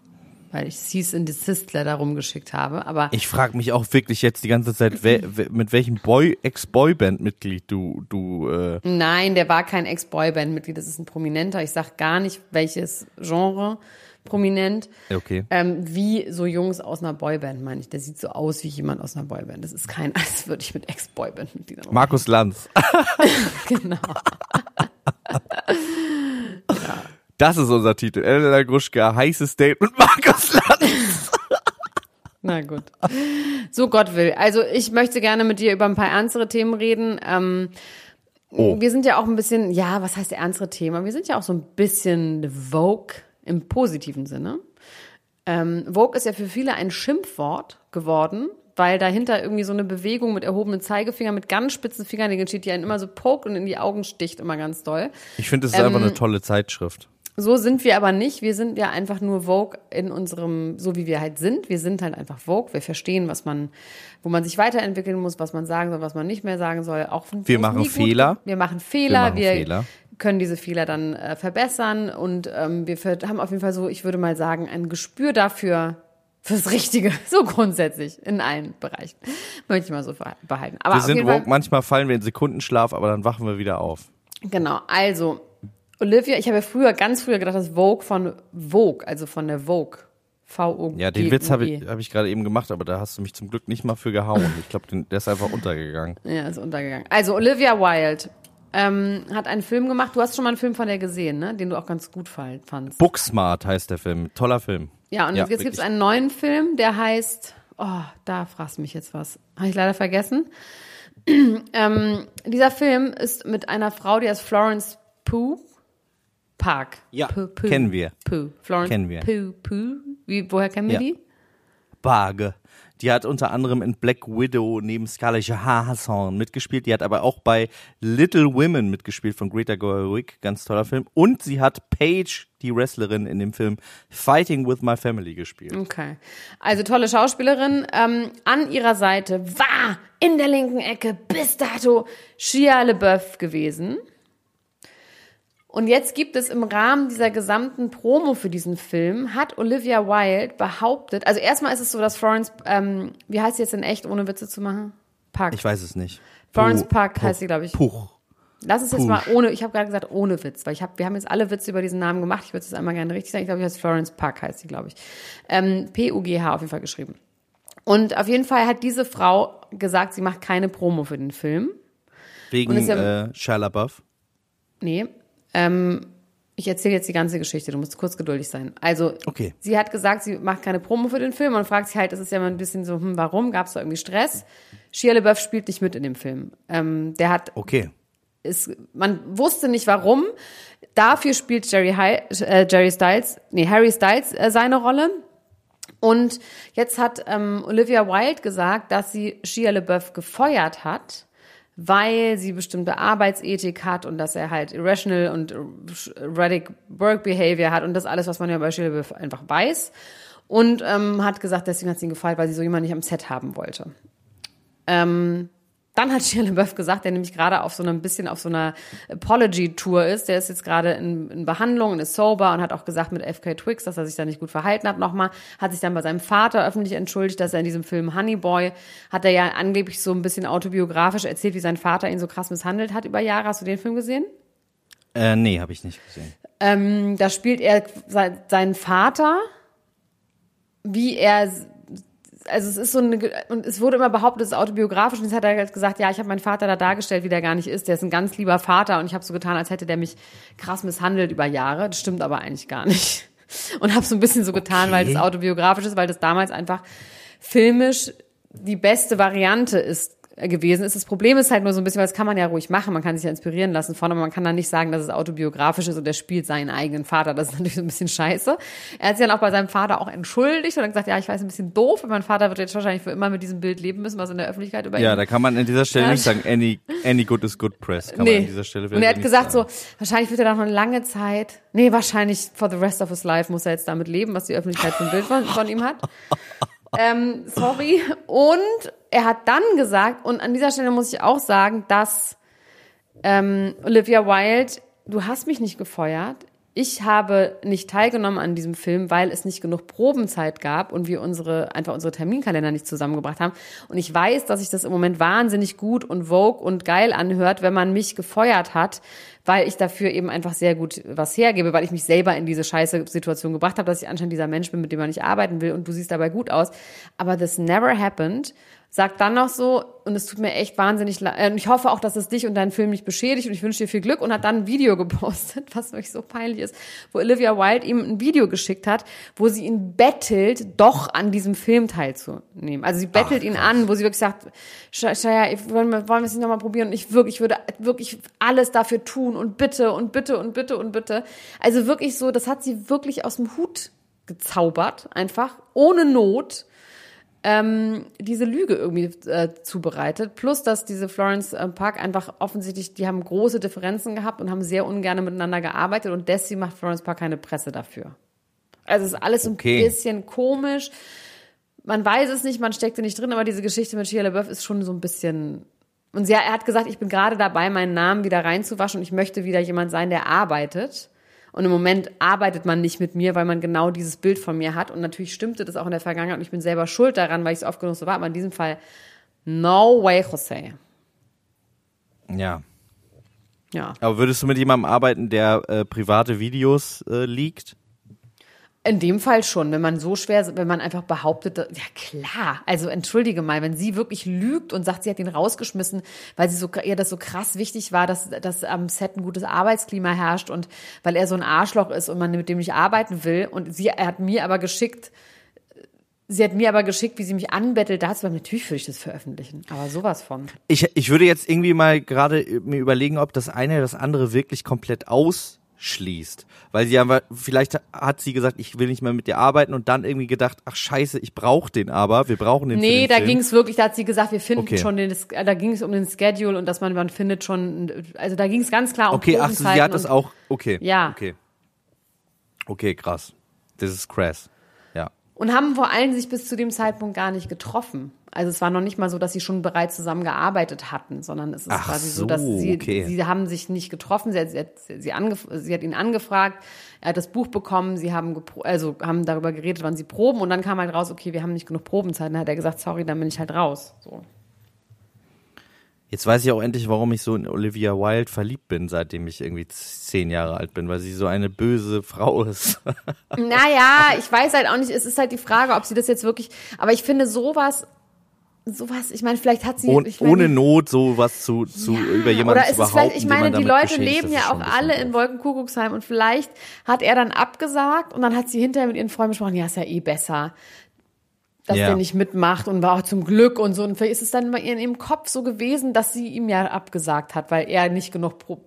weil ich Cease and Desist Letter rumgeschickt habe. Aber Ich frage mich auch wirklich jetzt die ganze Zeit, wer, mit welchem Boy Ex-Boyband-Mitglied du du äh, nein, der war kein Ex-Boyband-Mitglied, das ist ein Prominenter. Ich sag gar nicht, welches Genre prominent. okay. Ähm, wie so Jungs aus einer Boyband, meine ich. Der sieht so aus wie jemand aus einer Boyband. Das ist kein, als würde ich mit Ex-Boyband-Mitgliedern Markus Lanz. Genau. Das ist unser Titel. Elena Gruschka, heißes Date mit Markus Lanz. Na gut. So Gott will. Also ich möchte gerne mit dir über ein paar ernstere Themen reden. Ähm, Oh. Wir sind ja auch ein bisschen, ja, was heißt ernstere Themen? Wir sind ja auch so ein bisschen Vogue im positiven Sinne. Ähm, Vogue ist ja für viele ein Schimpfwort geworden, weil dahinter irgendwie so eine Bewegung mit erhobenen Zeigefinger, mit ganz spitzen Fingernägeln steht, die einen immer so pokt und in die Augen sticht, immer ganz doll. Ich finde, es ist Ähm, einfach eine tolle Zeitschrift. So sind wir aber nicht. Wir sind ja einfach nur Vogue in unserem, so wie wir halt sind. Wir sind halt einfach Vogue. Wir verstehen, was man, wo man sich weiterentwickeln muss, was man sagen soll, was man nicht mehr sagen soll. Auch von, Wir machen gut- Fehler. Wir machen Fehler. Wir machen Fehler. Können diese Fehler dann äh, verbessern und ähm, wir haben auf jeden Fall so, ich würde mal sagen, ein Gespür dafür, fürs Richtige, so grundsätzlich in allen Bereichen. Möchte ich mal so behalten. Aber Wir sind woke, manchmal fallen wir in Sekundenschlaf, aber dann wachen wir wieder auf. genau, also Olivia, ich habe ja früher, ganz früher gedacht, das Vogue von Vogue, also von der Vogue. V-O-G-U-E. Ja, den Witz habe ich, hab ich gerade eben gemacht, aber da hast du mich zum Glück nicht mal für gehauen. Ich glaube, der ist einfach untergegangen. Ja, ist untergegangen. Also Olivia Wilde ähm, hat einen Film gemacht. Du hast schon mal einen Film von der gesehen, ne? Den du auch ganz gut fandst. Booksmart heißt der Film. Toller Film. Ja, und Ja, jetzt gibt es einen neuen Film, der heißt, oh, da fragst du mich jetzt was. Habe ich leider vergessen. ähm, dieser Film ist mit einer Frau, die heißt Florence Pugh Park. Ja, Pugh, Pugh, kennen wir. Pugh. Florence Kennen wir. Pugh, Pugh. Wie, woher kennen wir Ja. die? Barge. Die hat unter anderem in Black Widow neben Scarlett Johansson mitgespielt. Die hat aber auch bei Little Women mitgespielt von Greta Gerwig. Ganz toller Film. Und sie hat Paige, die Wrestlerin, in dem Film Fighting with My Family gespielt. Okay. Also tolle Schauspielerin. Ähm, an ihrer Seite war in der linken Ecke bis dato Shia LeBeouf gewesen. Und jetzt gibt es im Rahmen dieser gesamten Promo für diesen Film, hat Olivia Wilde behauptet, also erstmal ist es so, dass Florence, ähm, wie heißt sie jetzt in echt, ohne Witze zu machen? Park. Ich weiß es nicht. Florence Puh, Park Puh, heißt sie, glaube ich. Puch. Lass uns jetzt Puh. mal ohne, ich habe gerade gesagt ohne Witz, weil ich hab, wir haben jetzt alle Witze über diesen Namen gemacht. Ich würde es einmal gerne richtig sagen. Ich glaube, ich heißt Florence Park heißt sie, glaube ich. Ähm, P-U-G-H auf jeden Fall geschrieben. Und auf jeden Fall hat diese Frau gesagt, sie macht keine Promo für den Film. Wegen ja- äh, Shia LaBeouf. Nee. Ähm, ich erzähle jetzt die ganze Geschichte, du musst kurz geduldig sein. Also, Okay. sie hat gesagt, sie macht keine Promo für den Film und fragt sich halt, das ist ja mal ein bisschen so, hm, warum? Gab es da irgendwie Stress? Shia LaBeouf spielt nicht mit in dem Film. Ähm, der hat Okay. ist, man wusste nicht warum. Dafür spielt Jerry, Hi, äh, Jerry Styles, nee, Harry Styles äh, seine Rolle. Und jetzt hat ähm, Olivia Wilde gesagt, dass sie Shia LaBeouf gefeuert hat, weil sie bestimmte Arbeitsethik hat und dass er halt irrational und erratic work behavior hat und das alles, was man ja bei LaBeouf einfach weiß. Und ähm, hat gesagt, deswegen hat sie ihn gefeiert, weil sie so jemanden nicht am Set haben wollte. Ähm, dann hat Shia LaBeouf gesagt, der nämlich gerade auf so einem bisschen auf so einer Apology-Tour ist. Der ist jetzt gerade in, in Behandlung und ist sober und hat auch gesagt mit FK Twix, dass er sich da nicht gut verhalten hat nochmal. Hat sich dann bei seinem Vater öffentlich entschuldigt, dass er in diesem Film Honey Boy, hat er ja angeblich so ein bisschen autobiografisch erzählt, wie sein Vater ihn so krass misshandelt hat über Jahre. Hast du den Film gesehen? Äh, nee, habe ich nicht gesehen. Ähm, da spielt er se- seinen Vater, wie er, also es ist so eine, und es wurde immer behauptet, es ist autobiografisch, und jetzt hat er halt gesagt, ja, ich habe meinen Vater da dargestellt, wie der gar nicht ist, der ist ein ganz lieber Vater, und ich habe so getan, als hätte der mich krass misshandelt über Jahre, das stimmt aber eigentlich gar nicht. Und habe so ein bisschen so getan, weil das autobiografisch ist, weil das damals einfach filmisch die beste Variante ist gewesen ist. Das Problem ist halt nur so ein bisschen, weil das kann man ja ruhig machen, man kann sich ja inspirieren lassen von, aber man kann dann nicht sagen, dass es autobiografisch ist und er spielt seinen eigenen Vater. Das ist natürlich so ein bisschen scheiße. Er hat sich dann auch bei seinem Vater auch entschuldigt und dann gesagt, ja, ich weiß, ein bisschen doof, und mein Vater wird jetzt wahrscheinlich für immer mit diesem Bild leben müssen, was in der Öffentlichkeit über Ja, ihn da kann man an dieser Stelle Ja. nicht sagen, any, any good is good press. Kann man an dieser Stelle und er hat gesagt sagen. so, wahrscheinlich wird er noch eine lange Zeit, nee, wahrscheinlich for the rest of his life muss er jetzt damit leben, was die Öffentlichkeit für ein Bild von, von ihm hat. Ähm, sorry. Und er hat dann gesagt, und an dieser Stelle muss ich auch sagen, dass ähm, Olivia Wilde, du hast mich nicht gefeuert. Ich habe nicht teilgenommen an diesem Film, weil es nicht genug Probenzeit gab und wir unsere, einfach unsere Terminkalender nicht zusammengebracht haben. Und ich weiß, dass sich das im Moment wahnsinnig gut und vogue und geil anhört, wenn man mich gefeuert hat, weil ich dafür eben einfach sehr gut was hergebe, weil ich mich selber in diese scheiße Situation gebracht habe, dass ich anscheinend dieser Mensch bin, mit dem man nicht arbeiten will und du siehst dabei gut aus. Aber this never happened. Sagt dann noch so, und es tut mir echt wahnsinnig leid, äh, und ich hoffe auch, dass es dich und deinen Film nicht beschädigt und ich wünsche dir viel Glück und hat dann ein Video gepostet, was wirklich so peinlich ist, wo Olivia Wilde ihm ein Video geschickt hat, wo sie ihn bettelt, doch an diesem Film teilzunehmen. Also sie bettelt ihn an, wo sie wirklich sagt, Shaya, wollen wir, wollen wir es nicht nochmal probieren und ich wirklich, ich würde wirklich alles dafür tun und bitte und bitte und bitte und bitte. Also wirklich so, das hat sie wirklich aus dem Hut gezaubert, einfach, ohne Not ähm, diese Lüge irgendwie äh, zubereitet. Plus, dass diese Florence äh, Park einfach offensichtlich, die haben große Differenzen gehabt und haben sehr ungern miteinander gearbeitet und deswegen macht Florence Park keine Presse dafür. Also es ist alles Okay. ein bisschen komisch. Man weiß es nicht, man steckte nicht drin, aber diese Geschichte mit Shia LaBeouf ist schon so ein bisschen. Und sie, er hat gesagt, ich bin gerade dabei, meinen Namen wieder reinzuwaschen und ich möchte wieder jemand sein, der arbeitet. Und im Moment arbeitet man nicht mit mir, weil man genau dieses Bild von mir hat. Und natürlich stimmte das auch in der Vergangenheit und ich bin selber schuld daran, weil ich es oft genug so war. Aber in diesem Fall, no way, José. Ja. Ja. Aber würdest du mit jemandem arbeiten, der äh, private Videos äh, liegt? In dem Fall schon, wenn man so schwer, wenn man einfach behauptet, ja klar, also entschuldige mal, wenn sie wirklich lügt und sagt, sie hat ihn rausgeschmissen, weil sie so, ihr das so krass wichtig war, dass, dass am Set ein gutes Arbeitsklima herrscht und weil er so ein Arschloch ist und man mit dem nicht arbeiten will und sie, er hat mir aber geschickt, sie hat mir aber geschickt, wie sie mich anbettelt dazu, natürlich würde ich das veröffentlichen, aber sowas von. Ich, ich würde jetzt irgendwie mal gerade mir überlegen, ob das eine das andere wirklich komplett ausschließt. Weil sie aber, vielleicht hat sie gesagt, ich will nicht mehr mit dir arbeiten und dann irgendwie gedacht, ach scheiße, ich brauche den aber, wir brauchen den Nee, den da ging es wirklich, da hat sie gesagt, wir finden Okay. schon den, da ging es um den Schedule und dass man, man findet schon, also da ging es ganz klar um Okay, ach so, sie hat das auch, okay. Ja. Okay. Okay, krass. Das ist krass. Und haben vor allem sich bis zu dem Zeitpunkt gar nicht getroffen. Also es war noch nicht mal so, dass sie schon bereits zusammengearbeitet hatten, sondern es ist Ach quasi so, so, dass sie, okay. sie haben sich nicht getroffen. Sie hat, sie, hat, sie, sie hat ihn angefragt, er hat das Buch bekommen, sie haben, also haben darüber geredet, wann sie proben und dann kam halt raus, okay, wir haben nicht genug Probenzeit. Dann hat er gesagt, sorry, dann bin ich halt raus. So. Jetzt weiß ich auch endlich, warum ich so in Olivia Wilde verliebt bin, seitdem ich irgendwie zehn Jahre alt bin, weil sie so eine böse Frau ist. Naja, ich weiß halt auch nicht, es ist halt die Frage, ob sie das jetzt wirklich, aber ich finde sowas, sowas, ich meine, vielleicht hat sie, Und ich ohne Not sowas zu, zu Ja, über jemanden oder zu ist es behaupten, vielleicht, ich meine, die Leute leben ja auch alle in. Wolkenkuckucksheim und vielleicht hat er dann abgesagt und dann hat sie hinterher mit ihren Freunden besprochen, ja, ist ja eh besser, dass Ja. der nicht mitmacht und war auch zum Glück und so. Und vielleicht ist es dann in ihrem Kopf so gewesen, dass sie ihm ja abgesagt hat, weil er nicht genug Pro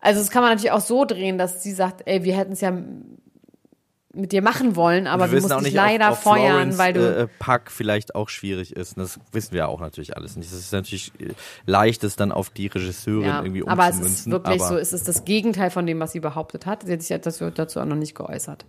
Also das kann man natürlich auch so drehen, dass sie sagt, ey, wir hätten es ja mit dir machen wollen, aber wir, mussten dich nicht, ob- leider ob feuern, Florence, weil du äh, Pack vielleicht auch schwierig ist. Das wissen wir auch natürlich alles nicht. Das ist natürlich äh, leicht, es dann auf die Regisseurin Ja, irgendwie aber es umzumünzen. ist wirklich so, es ist das Gegenteil von dem, was sie behauptet hat. Sie hat sich ja dazu, dazu auch noch nicht geäußert.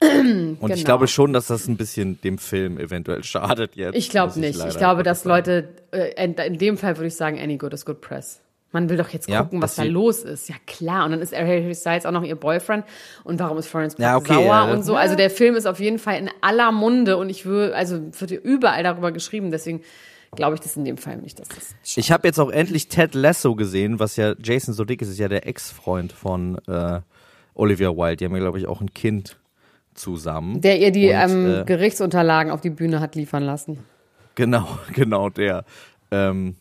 Und ich genau. glaube schon, dass das ein bisschen dem Film eventuell schadet jetzt. Ich glaube nicht. Ich glaube, dass sagen. Leute, äh, in, dem Fall würde ich sagen, any good is good press. Man will doch jetzt Ja, gucken, was dass da los ist. Ja klar. Und dann ist Harry Styles auch noch ihr Boyfriend. Und warum ist Florence Pugh Ja, okay, sauer ja, und so? ja. Also der Film ist auf jeden Fall in aller Munde und ich will, also wird überall darüber geschrieben. Deswegen glaube ich das in dem Fall nicht, dass das. Ich habe jetzt auch endlich Ted Lasso gesehen, was ja Jason Sudeikis ist ja der Ex-Freund von äh, Olivia Wilde. Die haben ja glaube ich auch ein Kind zusammen. Der ihr die Und, ähm, äh, Gerichtsunterlagen auf die Bühne hat liefern lassen. Genau, genau der. Ähm,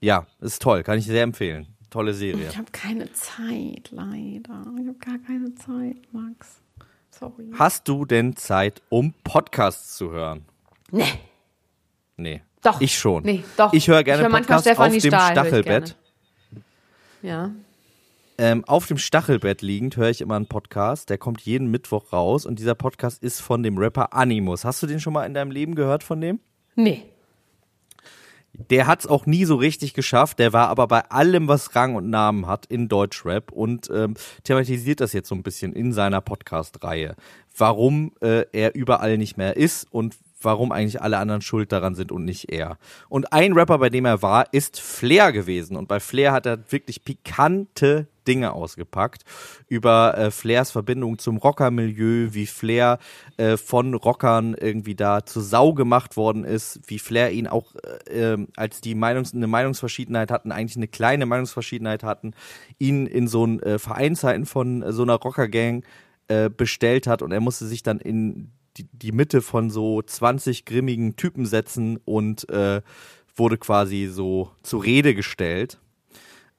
ja, ist toll, kann ich sehr empfehlen. Tolle Serie. Ich habe keine Zeit, leider. Ich habe gar keine Zeit, Max. Sorry. Hast du denn Zeit, um Podcasts zu hören? Nee. Nee. Doch. Ich schon. Nee, doch. Ich höre gerne Ich manchmal Podcasts auf Stefanie dem Stahl, Stachelbett. Ja. Ähm, auf dem Stachelbett liegend höre ich immer einen Podcast, der kommt jeden Mittwoch raus und dieser Podcast ist von dem Rapper Animus. Hast du den schon mal in deinem Leben gehört von dem? Nee. Der hat's auch nie so richtig geschafft. Der war aber bei allem, was Rang und Namen hat in Deutschrap und ähm, thematisiert das jetzt so ein bisschen in seiner Podcast-Reihe. Warum äh, er überall nicht mehr ist und warum eigentlich alle anderen schuld daran sind und nicht er. Und ein Rapper, bei dem er war, ist Flair gewesen. Und bei Flair hat er wirklich pikante Dinge ausgepackt über äh, Flairs Verbindung zum Rockermilieu, wie Flair äh, von Rockern irgendwie da zur Sau gemacht worden ist, wie Flair ihn auch, äh, ähm, als die Meinungs eine Meinungsverschiedenheit hatten, eigentlich eine kleine Meinungsverschiedenheit hatten, ihn in so ein äh, Vereinsheiten von so einer Rockergang äh, bestellt hat und er musste sich dann in die, die Mitte von so 20 grimmigen Typen setzen und äh, wurde quasi so zur Rede gestellt.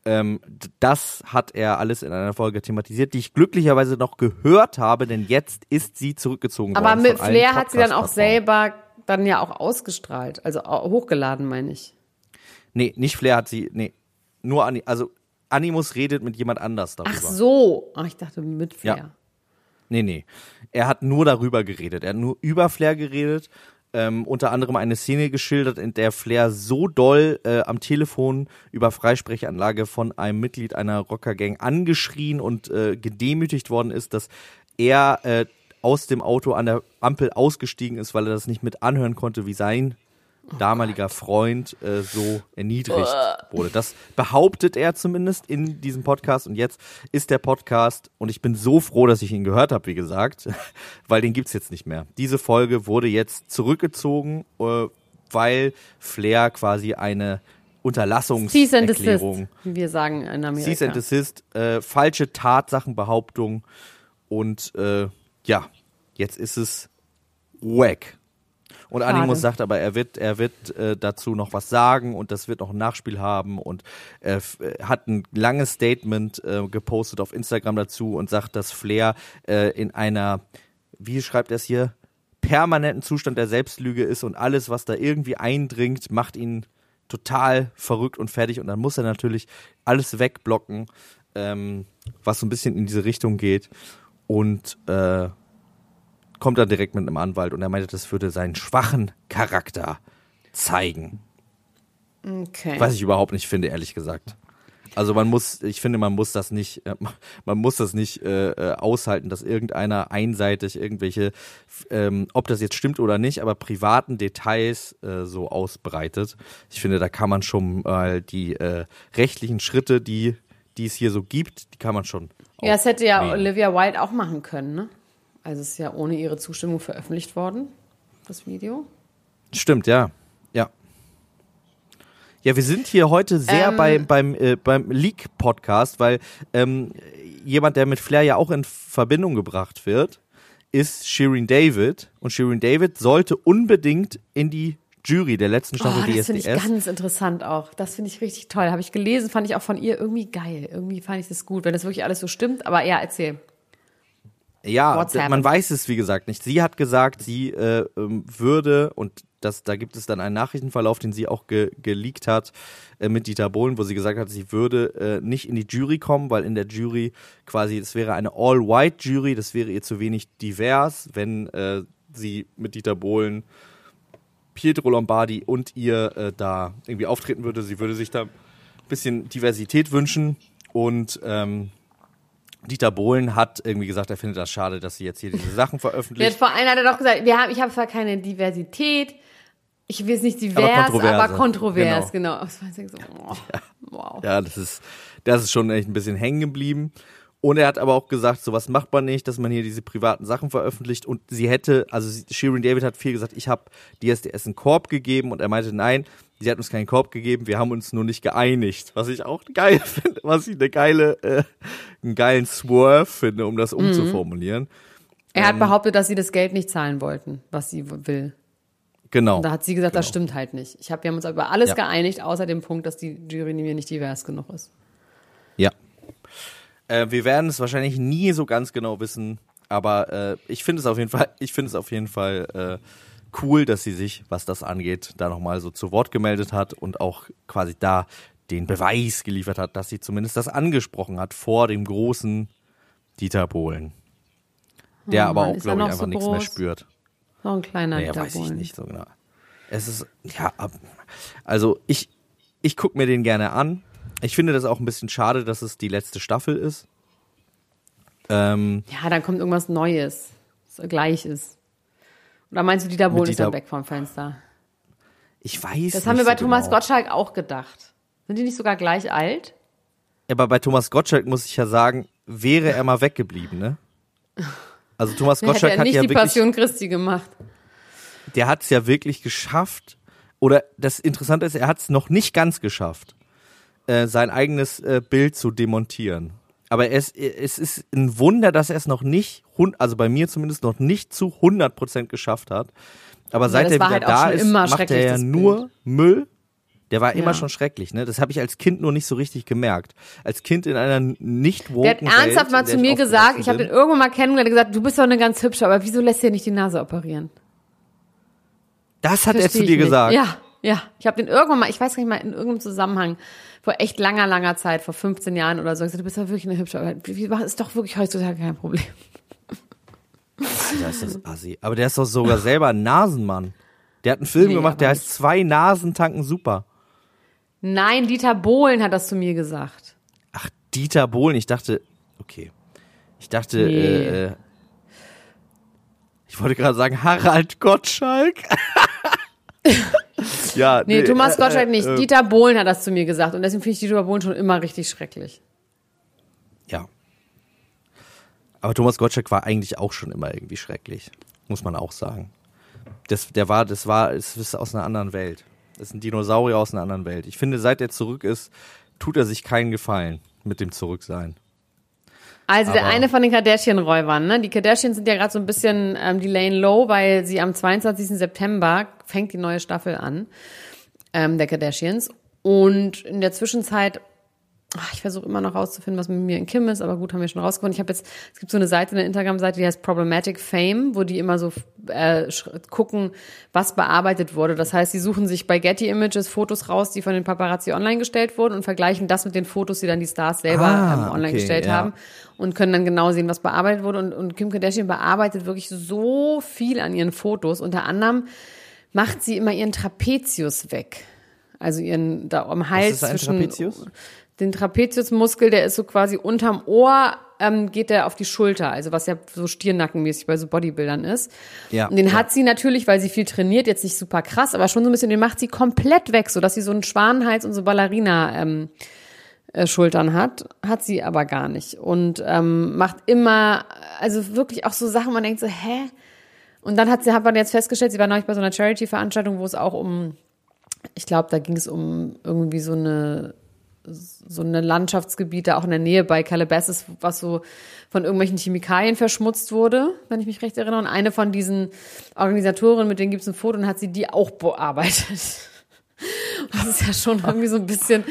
Ähm, das hat er alles in einer Folge thematisiert, die ich glücklicherweise noch gehört habe, denn jetzt ist sie zurückgezogen Aber worden. mit von allen Flair hat sie dann auch selber dann ja auch ausgestrahlt, also hochgeladen, meine ich. Nee, nicht Flair hat sie, nee, nur Ani, also Animus redet mit jemand anders darüber. Ach so. Ach, ich dachte mit Flair. Ja. Nee, nee. Er hat nur darüber geredet. Er hat nur über Flair geredet. Ähm, unter anderem eine Szene geschildert, in der Flair so doll äh, am Telefon über Freisprechanlage von einem Mitglied einer Rockergang angeschrien und äh, gedemütigt worden ist, dass er äh, aus dem Auto an der Ampel ausgestiegen ist, weil er das nicht mit anhören konnte, wie sein damaliger Freund äh, so erniedrigt wurde. Das behauptet er zumindest in diesem Podcast und jetzt ist der Podcast und ich bin so froh, dass ich ihn gehört habe, wie gesagt, weil den gibt's jetzt nicht mehr. Diese Folge wurde jetzt zurückgezogen, äh, weil Flair quasi eine Cease Unterlassungserklärung wie wir sagen in Amerika. Cease and Desist, äh, falsche Tatsachenbehauptung und äh, ja, jetzt ist es wack. Und Schade. Animus sagt aber, er wird, er wird äh, dazu noch was sagen und das wird noch ein Nachspiel haben. Und er äh, hat ein langes Statement äh, gepostet auf Instagram dazu und sagt, dass Flair äh, in einer, wie schreibt er es hier, permanenten Zustand der Selbstlüge ist und alles, was da irgendwie eindringt, macht ihn total verrückt und fertig. Und dann muss er natürlich alles wegblocken, ähm, was so ein bisschen in diese Richtung geht. Und äh, kommt dann direkt mit einem Anwalt und er meinte, das würde seinen schwachen Charakter zeigen. Okay. Was ich überhaupt nicht finde, ehrlich gesagt. Also man muss, ich finde, man muss das nicht, äh, man muss das nicht äh, äh, aushalten, dass irgendeiner einseitig irgendwelche, ähm, ob das jetzt stimmt oder nicht, aber privaten Details äh, so ausbreitet. Ich finde, da kann man schon mal die äh, rechtlichen Schritte, die die es hier so gibt, die kann man schon. ja, das hätte ja nehmen. Olivia Wilde auch machen können, ne? Also es ist ja ohne ihre Zustimmung veröffentlicht worden, das Video. Stimmt, ja. Ja. Ja, wir sind hier heute sehr Ähm. bei, beim, äh, beim Leak-Podcast, weil ähm, jemand, der mit Flair ja auch in Verbindung gebracht wird, ist Shirin David. Und Shirin David sollte unbedingt in die Jury der letzten Staffel Oh, das finde ich ganz interessant auch. Das finde ich richtig toll. Habe ich gelesen, fand ich auch von ihr irgendwie geil. Irgendwie fand ich das gut, wenn das wirklich alles so stimmt. Aber ja, erzähl. Ja, What's d- man weiß es wie gesagt nicht. Sie hat gesagt, sie äh, ähm, würde und das, da gibt es dann einen Nachrichtenverlauf, den sie auch ge geleakt hat äh, mit Dieter Bohlen, wo sie gesagt hat, sie würde äh, nicht in die Jury kommen, weil in der Jury quasi, es wäre eine All-White-Jury, das wäre ihr zu wenig divers, wenn äh, sie mit Dieter Bohlen, Pietro Lombardi und ihr äh, da irgendwie auftreten würde. Sie würde sich da ein bisschen Diversität wünschen und ähm, Dieter Bohlen hat irgendwie gesagt, er findet das schade, dass sie jetzt hier diese Sachen Jetzt veröffentlicht. vor allem hat er doch gesagt, wir haben, ich habe zwar keine Diversität, ich will es nicht divers, Aber aber, kontroverse. kontrovers, genau. Das war so, oh, wow. Ja, das ist, das ist schon echt ein bisschen hängen geblieben. Und er hat aber auch gesagt, sowas macht man nicht, dass man hier diese privaten Sachen veröffentlicht. Und sie hätte, also Shirin David hat viel gesagt, ich habe DSDS einen Korb gegeben. Und er meinte, nein, sie hat uns keinen Korb gegeben, wir haben uns nur nicht geeinigt. Was ich auch geil finde, was ich eine geile, äh, einen geilen Swerve finde, um das umzuformulieren. Er Ähm. hat behauptet, dass sie das Geld nicht zahlen wollten, was sie will. Genau. Und da hat sie gesagt, das Genau. stimmt halt nicht. Ich hab, wir haben uns über alles Ja. geeinigt, außer dem Punkt, dass die Jury mir nicht divers genug ist. Äh, wir werden es wahrscheinlich nie so ganz genau wissen, aber äh, ich finde es auf jeden Fall, ich finde es auf jeden Fall äh, cool, dass sie sich, was das angeht, da nochmal so zu Wort gemeldet hat und auch quasi da den Beweis geliefert hat, dass sie zumindest das angesprochen hat vor dem großen Dieter Bohlen. Der Oh aber auch, glaube ich, einfach so nichts mehr spürt. So ein kleiner Naja, Dieter weiß ich Bohlen. nicht so genau. Es ist, ja, also ich, ich gucke mir den gerne an. Ich finde das auch ein bisschen schade, dass es die letzte Staffel ist. Ähm, Ja, dann kommt irgendwas Neues, das gleich ist. Oder meinst du, Dieter Bohlen ist dann weg vom Fenster? ich weiß Das haben wir bei so Thomas genau. Gottschalk auch gedacht. Sind die nicht sogar gleich alt? Aber bei Thomas Gottschalk muss ich ja sagen, wäre er mal weggeblieben, ne? Also Thomas Hätte Gottschalk er hat nicht ja die wirklich, Passion Christi gemacht. der hat es ja wirklich geschafft. Oder das Interessante ist, er hat es noch nicht ganz geschafft, äh, sein eigenes äh, Bild zu demontieren. Aber es, es ist ein Wunder, dass er es noch nicht, also bei mir zumindest noch nicht zu 100% geschafft hat. Aber seit das er wieder halt da ist, immer macht er ja nur. Müll. Der war immer Ja. schon schrecklich, ne? Das habe ich als Kind nur nicht so richtig gemerkt. Als Kind in einer nicht Der hat ernsthaft mal zu mir gesagt, ich habe den irgendwann mal kennengelernt, und gesagt, du bist doch eine ganz hübsche, aber wieso lässt du dir nicht die Nase operieren? Das hat er Versteh zu ich dir nicht. gesagt. Ja, ja. Ich habe den irgendwann mal, ich weiß gar nicht mal, in irgendeinem Zusammenhang, vor echt langer, langer Zeit, vor 15 Jahren oder so, gesagt, du bist doch wirklich eine hübsche, aber ist doch wirklich heutzutage kein Problem. Alter, ist das assi. Aber der ist doch sogar selber ein Nasenmann. Der hat einen Film Nee, gemacht, der heißt Zwei Nasen tanken super. Nein, Dieter Bohlen hat das zu mir gesagt. Ach, Dieter Bohlen. Ich dachte, okay. Ich dachte, Nee. äh, äh, ich wollte gerade sagen Harald Gottschalk. Ja, Nee, Thomas äh, Gottschalk äh, nicht. äh, Dieter Bohlen hat das zu mir gesagt. Und deswegen finde ich Dieter Bohlen schon immer richtig schrecklich. Ja. Aber Thomas Gottschalk war eigentlich auch schon immer irgendwie schrecklich. Muss man auch sagen. Das, der war, das war, es ist aus einer anderen Welt. Das ist ein Dinosaurier aus einer anderen Welt. Ich finde, seit er zurück ist, tut er sich keinen Gefallen mit dem Zurücksein. Also der Aber- eine von den Kardashian-Räubern, ne? Die Kardashians sind ja gerade so ein bisschen, ähm, die laying low, weil sie am 22. September fängt die neue Staffel an, ähm, der Kardashians. Und in der Zwischenzeit, ich versuche immer noch rauszufinden, was mit mir in Kim ist, aber gut, haben wir schon rausgefunden. Ich habe jetzt, es gibt so eine Seite, eine Instagram-Seite, die heißt Problematic Fame, wo die immer so äh, gucken, was bearbeitet wurde. Das heißt, sie suchen sich bei Getty Images Fotos raus, die von den Paparazzi online gestellt wurden und vergleichen das mit den Fotos, die dann die Stars selber Ah, ähm, online okay, gestellt ja. haben und können dann genau sehen, was bearbeitet wurde. Und, und Kim Kardashian bearbeitet wirklich so viel an ihren Fotos. Unter anderem macht sie immer ihren Trapezius weg. Also ihren da am Hals ist ein zwischen Trapezius? Den Trapeziusmuskel, der ist so quasi unterm Ohr, ähm, geht der auf die Schulter, also was ja so stirnackenmäßig bei so Bodybuildern ist. Ja, Und den ja. hat sie natürlich, weil sie viel trainiert, jetzt nicht super krass, aber schon so ein bisschen, den macht sie komplett weg, so dass sie so einen Schwanenhals und so Ballerina ähm, äh, Schultern hat, hat sie aber gar nicht und ähm, macht immer, also wirklich auch so Sachen, man denkt so, hä? Und dann hat sie, hat man jetzt festgestellt, sie war neulich bei so einer Charity-Veranstaltung, wo es auch um, ich glaube, da ging es um irgendwie so eine so eine Landschaftsgebiete auch in der Nähe bei Calabasas, was so von irgendwelchen Chemikalien verschmutzt wurde, wenn ich mich recht erinnere. Und eine von diesen Organisatorinnen, mit denen gibt es ein Foto und hat sie die auch bearbeitet. Das ist ja schon irgendwie so ein bisschen,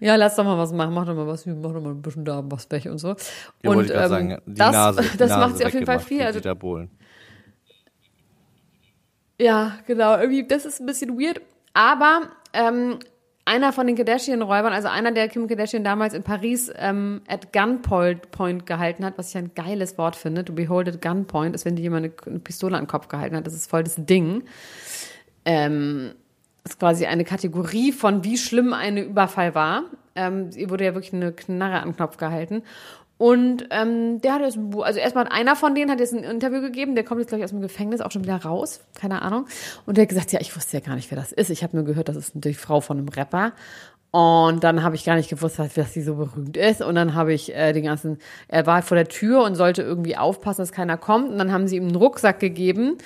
ja, lass doch mal was machen, mach doch mal was, mach doch mal ein bisschen da was weg und so. Ja, und ähm, sagen, die das, Nase, das Nase macht sie auf jeden Fall viel. Also. Ja, genau. Irgendwie, das ist ein bisschen weird. Aber ähm, einer von den Kardashian-Räubern, also einer, der Kim Kardashian damals in Paris ähm, at Gunpoint Point gehalten hat, was ich ein geiles Wort finde, to behold at Gunpoint, ist, wenn dir jemand eine, eine Pistole an den Kopf gehalten hat. Das ist voll das Ding. Ähm, ist quasi eine Kategorie von, wie schlimm ein Überfall war. Ähm, ihr wurde ja wirklich eine Knarre an den Knopf gehalten. Und ähm, der hat jetzt also erstmal einer von denen hat jetzt ein Interview gegeben, der kommt jetzt gleich aus dem Gefängnis auch schon wieder raus, keine Ahnung. Und der hat gesagt, ja, ich wusste ja gar nicht, wer das ist. Ich habe nur gehört, das ist die Frau von einem Rapper. Und dann habe ich gar nicht gewusst, dass dass sie so berühmt ist. Und dann habe ich äh, den ganzen, er war vor der Tür und sollte irgendwie aufpassen, dass keiner kommt. Und dann haben sie ihm einen Rucksack gegeben.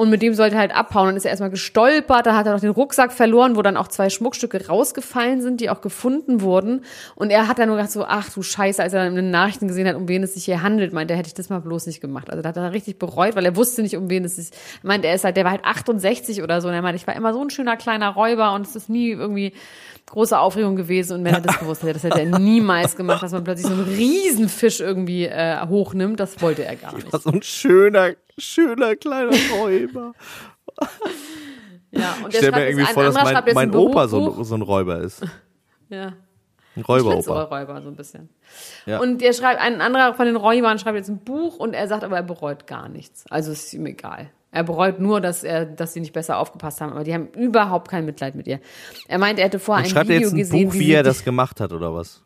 Und mit dem sollte er halt abhauen. Dann ist er erstmal gestolpert, da hat er noch den Rucksack verloren, wo dann auch zwei Schmuckstücke rausgefallen sind, die auch gefunden wurden. Und er hat dann nur gedacht so, ach du Scheiße, als er dann in den Nachrichten gesehen hat, um wen es sich hier handelt, meinte er, hätte ich das mal bloß nicht gemacht. Also da hat er richtig bereut, weil er wusste nicht, um wen es sich, meinte, er ist halt, der war halt 68 oder so. Und er meinte, ich war immer so ein schöner kleiner Räuber und es ist nie irgendwie große Aufregung gewesen. Und wenn er das gewusst hätte, das hätte er niemals gemacht, dass man plötzlich so einen Riesenfisch irgendwie äh, hochnimmt, das wollte er gar nicht. Was so ein schöner, schöner kleiner Räuber. Ja, und Ich stell mir irgendwie vor, dass mein, mein ein Opa so, so ein Räuber ist. Ja. Ein Räuberoper. Räuber, so ein bisschen. Ja. Und der schreibt, ein anderer von den Räubern schreibt jetzt ein Buch und er sagt aber, er bereut gar nichts. Also ist ihm egal. Er bereut nur, dass er, dass sie nicht besser aufgepasst haben, aber die haben überhaupt kein Mitleid mit ihr. Er meint, er hätte vorher ein Video jetzt ein gesehen, Buch, wie, wie er das gemacht hat, oder was?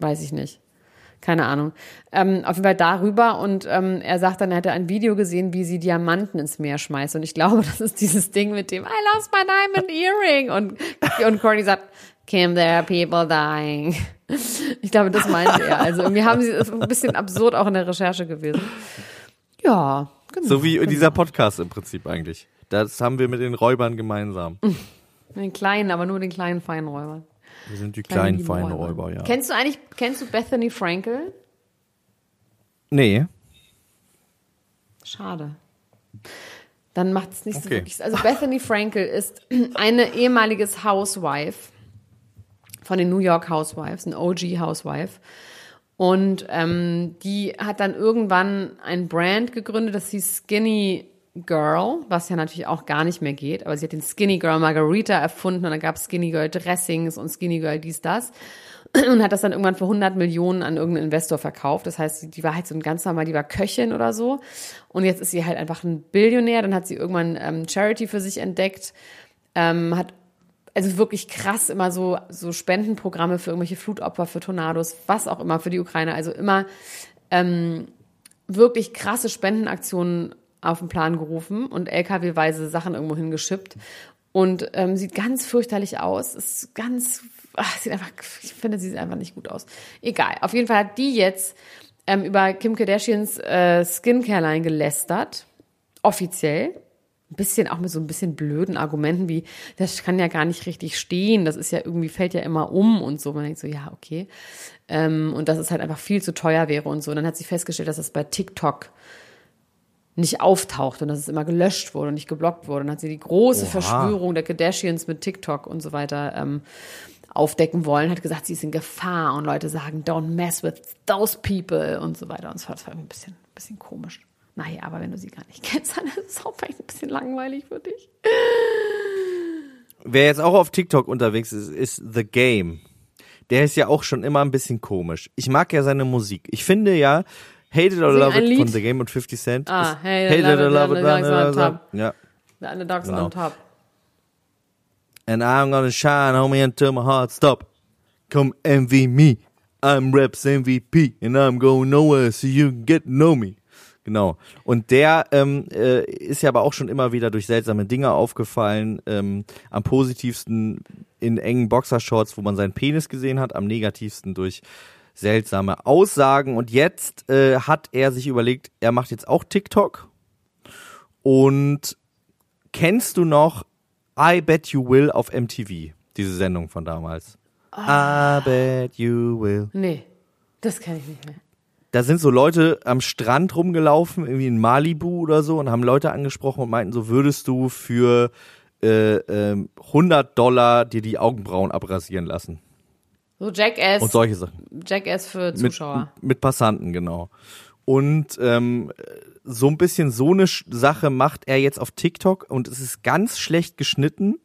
Weiß ich nicht. Keine Ahnung. Ähm, auf jeden Fall darüber und ähm, er sagt dann, er hätte ein Video gesehen, wie sie Diamanten ins Meer schmeißt. Und ich glaube, das ist dieses Ding mit dem I lost my diamond earring. Und, und Courtney sagt, Kim, there are people dying. Ich glaube, das meinte er. Also irgendwie haben sie, ist ein bisschen absurd auch in der Recherche gewesen. Ja, genau. So wie dieser Podcast im Prinzip eigentlich. Das haben wir mit den Räubern gemeinsam. Den kleinen, aber nur den kleinen feinen Räubern. Wir sind die Kleine kleinen, lieben feinen Räuber, ja. Kennst du eigentlich, kennst du Bethany Frankel? Nee. Schade. Dann macht es nicht so Okay. wirklich. Also Bethany Frankel ist eine ehemaliges Housewife von den New York Housewives, ein OG Housewife. Und ähm, die hat dann irgendwann ein Brand gegründet, das hieß Skinny Girl, was ja natürlich auch gar nicht mehr geht. Aber sie hat den Skinny Girl Margarita erfunden und dann gab es Skinny Girl Dressings und Skinny Girl dies, das. Und hat das dann irgendwann für 100 Millionen an irgendeinen Investor verkauft. Das heißt, die- war halt so ein ganz normal, die war Köchin oder so. Und jetzt ist sie halt einfach ein Billionär. Dann hat sie irgendwann ähm, Charity für sich entdeckt, ähm, hat also wirklich krass immer so, so Spendenprogramme für irgendwelche Flutopfer, für Tornados, was auch immer, für die Ukraine. Also immer ähm, wirklich krasse Spendenaktionen auf den Plan gerufen und LKW-weise Sachen irgendwo hingeschippt. und ähm, sieht ganz fürchterlich aus. Ist ganz, ach, sieht einfach, ich finde, sie sieht einfach nicht gut aus. Egal. Auf jeden Fall hat die jetzt ähm, über Kim Kardashians äh, Skincare-Line gelästert. Offiziell. Ein bisschen auch mit so ein bisschen blöden Argumenten wie, das kann ja gar nicht richtig stehen, das ist ja irgendwie, fällt ja immer um und so. Man denkt so, ja, okay. Ähm, und dass es halt einfach viel zu teuer wäre und so. Und dann hat sie festgestellt, dass das bei TikTok nicht auftaucht und dass es immer gelöscht wurde und nicht geblockt wurde. Und dann hat sie die große Oha. Verschwörung der Kardashians mit TikTok und so weiter ähm, aufdecken wollen, hat gesagt, sie ist in Gefahr und Leute sagen, don't mess with those people und so weiter. Und das war, das war irgendwie ein bisschen, ein bisschen komisch. Naja, aber wenn du sie gar nicht kennst, dann ist es auch vielleicht ein bisschen langweilig für dich. Wer jetzt auch auf TikTok unterwegs ist, ist The Game. Der ist ja auch schon immer ein bisschen komisch. Ich mag ja seine Musik. Ich finde ja, Hate It or Sing Love It von. The Game und 50 Cent. Ah, ist Hate It or Love It, Dogs Top. Ja. The Underdogs Genau. on top. And I'm gonna shine, homie, until my heart stop. Come envy me. I'm Raps MVP and I'm going nowhere so you can get to know me. Genau. Und der ähm, äh, ist ja aber auch schon immer wieder durch seltsame Dinge aufgefallen. Ähm, am positivsten in engen Boxershorts, wo man seinen Penis gesehen hat. Am negativsten durch seltsame Aussagen. Und jetzt äh, hat er sich überlegt, er macht jetzt auch TikTok. Und kennst du noch I Bet You Will auf MTV? Diese Sendung von damals. I bet you will. Nee, das kann ich nicht mehr. Da sind so Leute am Strand rumgelaufen, irgendwie in Malibu oder so, und haben Leute angesprochen und meinten, so würdest du für äh, ähm, 100 Dollar dir die Augenbrauen abrasieren lassen. So Jackass, Und solche Sachen. Jackass für Mit, Zuschauer. mit Passanten, genau. Und ähm, so ein bisschen so eine Sache macht er jetzt auf TikTok und es ist ganz schlecht geschnitten.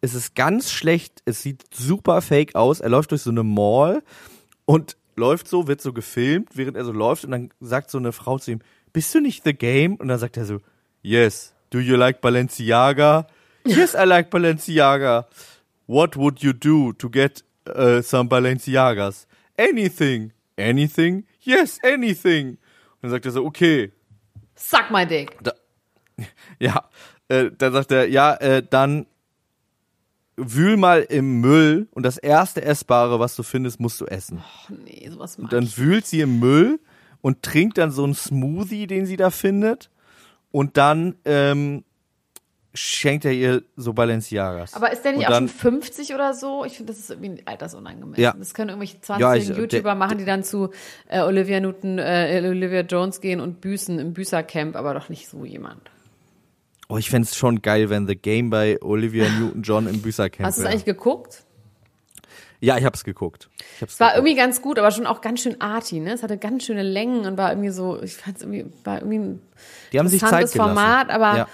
Es ist ganz schlecht, es sieht super fake aus. Er läuft durch so eine Mall und läuft so, wird so gefilmt, während er so läuft und dann sagt so eine Frau zu ihm, bist du nicht The Game? Und dann sagt er so, yes, do you like Balenciaga? Yes, I like Balenciaga. What would you do to get uh, some Balenciagas? Anything. Anything? Yes, anything. Und dann sagt er so, okay. Suck my dick. Ja, äh, dann sagt er, ja, äh, dann wühl mal im Müll und das erste Essbare, was du findest, musst du essen. Nee, sowas mag Dann ich. wühlt sie im Müll und trinkt dann so einen Smoothie, den sie da findet. Und dann ähm, schenkt er ihr so Balenciagas. Aber ist der nicht und auch dann, schon 50 oder so? Ich finde, das ist irgendwie altersunangemessen. Ja. Das können irgendwelche 20 Ja, ich- YouTuber der- machen, die dann zu äh, Olivia Newton, äh, Olivia Jones gehen und büßen im Büßercamp, aber doch nicht so jemand. Oh, ich fänd's schon geil, wenn The Game bei Olivia Newton-John im Büßercamp Hast du es wäre. eigentlich geguckt? Ja, ich hab's geguckt. Ich hab's Es war geguckt. irgendwie ganz gut, aber schon auch ganz schön arty, ne? Es hatte ganz schöne Längen und war irgendwie so, ich fand es irgendwie, war irgendwie ein Die haben sich Zeit gelassen. Format, aber Ja.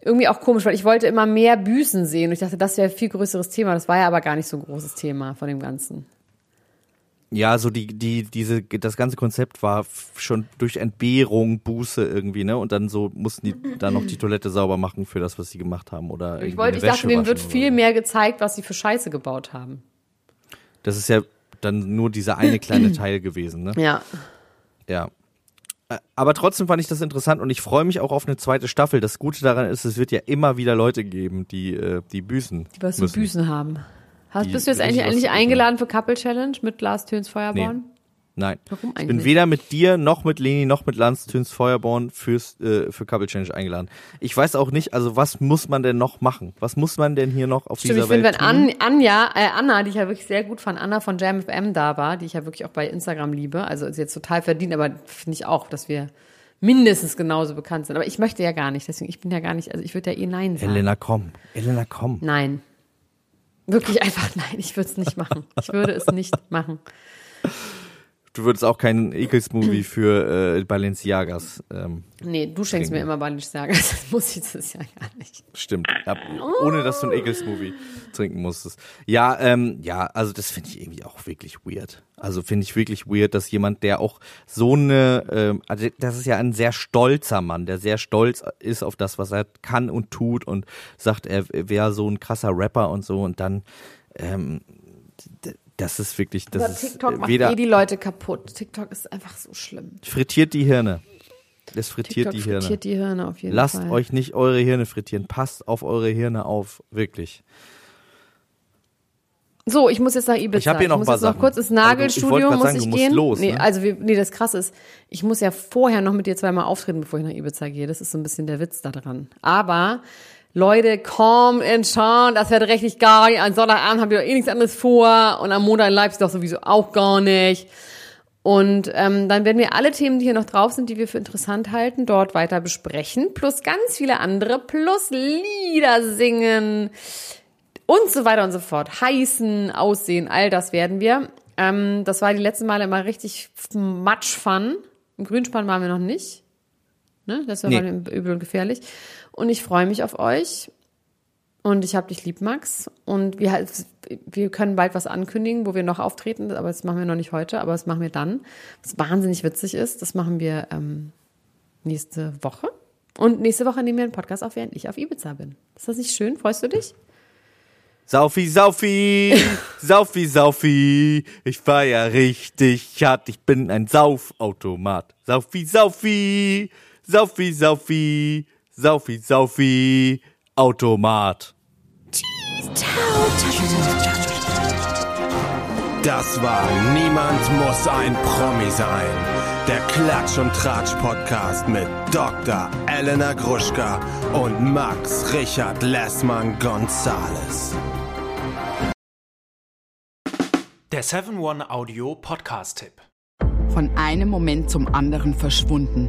irgendwie auch komisch, weil ich wollte immer mehr Büßen sehen und ich dachte, das wäre ein viel größeres Thema. Das war ja aber gar nicht so ein großes Thema von dem Ganzen. Ja, so die, die, diese, das ganze Konzept war schon durch Entbehrung, Buße irgendwie, ne? Und dann so mussten die da noch die Toilette sauber machen für das, was sie gemacht haben. Oder Ich wollte, ich dachte, denen wird viel so. mehr gezeigt, was sie für Scheiße gebaut haben. Das ist ja dann nur dieser eine kleine Teil gewesen, ne? Ja. Ja. Aber trotzdem fand ich das interessant und ich freue mich auch auf eine zweite Staffel. Das Gute daran ist, es wird ja immer wieder Leute geben, die, äh, die büßen. Die was zu. Büßen haben. Hast, bist du jetzt eigentlich, eigentlich eingeladen für Couple Challenge mit Lars Töns Feuerborn? Nein. Warum Ich eigentlich bin nicht? weder mit dir, noch mit Leni, noch mit Lanz Töns Feuerborn fürs, äh, für Couple Challenge eingeladen. Ich weiß auch nicht, also was muss man denn noch machen? Was muss man denn hier noch auf Stimmt, dieser ich finde, Welt wenn tun? An, Anja, äh, Anna, die ich ja wirklich sehr gut fand, Anna von JamFM da war, die ich ja wirklich auch bei Instagram liebe, also ist jetzt total verdient, aber finde ich auch, dass wir mindestens genauso bekannt sind. Aber ich möchte ja gar nicht, deswegen, ich bin ja gar nicht, also ich würde ja eh Nein sagen. Elena, komm. Elena, komm. Nein. Wirklich einfach nein, ich würde es nicht machen. Ich würde es nicht machen. Du würdest auch keinen Ekels-Movie für äh, Balenciagas. Ähm, Nee, du schenkst mir immer Balenciaga, das muss ich das ja gar nicht. stimmt. Ja, ohne dass du einen Ekels-Movie trinken musstest. Ja, ähm, ja, also das finde ich irgendwie auch wirklich weird. Also finde ich wirklich weird, dass jemand, der auch so eine, ähm, also das ist ja ein sehr stolzer Mann, der sehr stolz ist auf das, was er kann und tut und sagt, er wäre so ein krasser Rapper und so und dann, ähm, das ist wirklich, das Aber ist TikTok äh, macht eh die Leute kaputt. TikTok ist einfach so schlimm. frittiert die Hirne. Es frittiert TikTok die Hirne. frittiert die Hirne auf jeden Lasst Fall. euch nicht eure Hirne frittieren. Passt auf eure Hirne auf. Wirklich. So, ich muss jetzt nach Ibiza. Ich hab hier noch muss ein paar jetzt noch kurz ins ich wollte Nagelstudio grad muss sagen, ich gehen. los, nee, ne? also wir, nee, das krass ist, ich muss ja vorher noch mit dir zweimal auftreten, bevor ich nach Ibiza gehe. Das ist so ein bisschen der Witz da dran. Aber Leute, komm in schon, das wird richtig geil. Am Sonntagabend habt ihr doch eh nichts anderes vor und am Montag in Leipzig doch sowieso auch gar nicht. Und ähm, dann werden wir alle Themen, die hier noch drauf sind, die wir für interessant halten, dort weiter besprechen. Plus ganz viele andere, plus Lieder singen und so weiter und so fort. Heißen, aussehen, all das werden wir. Ähm, das war die letzten Male immer richtig Matsch-Fun. Im Grünspann waren wir noch nicht. Ne? Das war nee. übel und gefährlich. Und ich freue mich auf euch. Und ich hab dich lieb, Max. Und wir, wir können bald was ankündigen, wo wir noch auftreten, aber das machen wir noch nicht heute, aber das machen wir dann. Was wahnsinnig witzig ist, das machen wir ähm, nächste Woche. Und nächste Woche nehmen wir einen Podcast auf, während ich auf Ibiza bin. Ist das nicht schön? Freust du dich? Saufi, Saufi, Saufi, Saufi. Ich feier richtig hart. Ich bin ein Saufautomat. Saufi, Saufi, Saufi, Saufi, Saufi, Saufi, Automat. Das war Niemand muss ein Promi sein. Der Klatsch und Tratsch Podcast mit Dr. Elena Gruschka und Max Richard Lessmann Gonzales. Der 7-One-Audio Podcast-Tipp. Von einem Moment zum anderen verschwunden,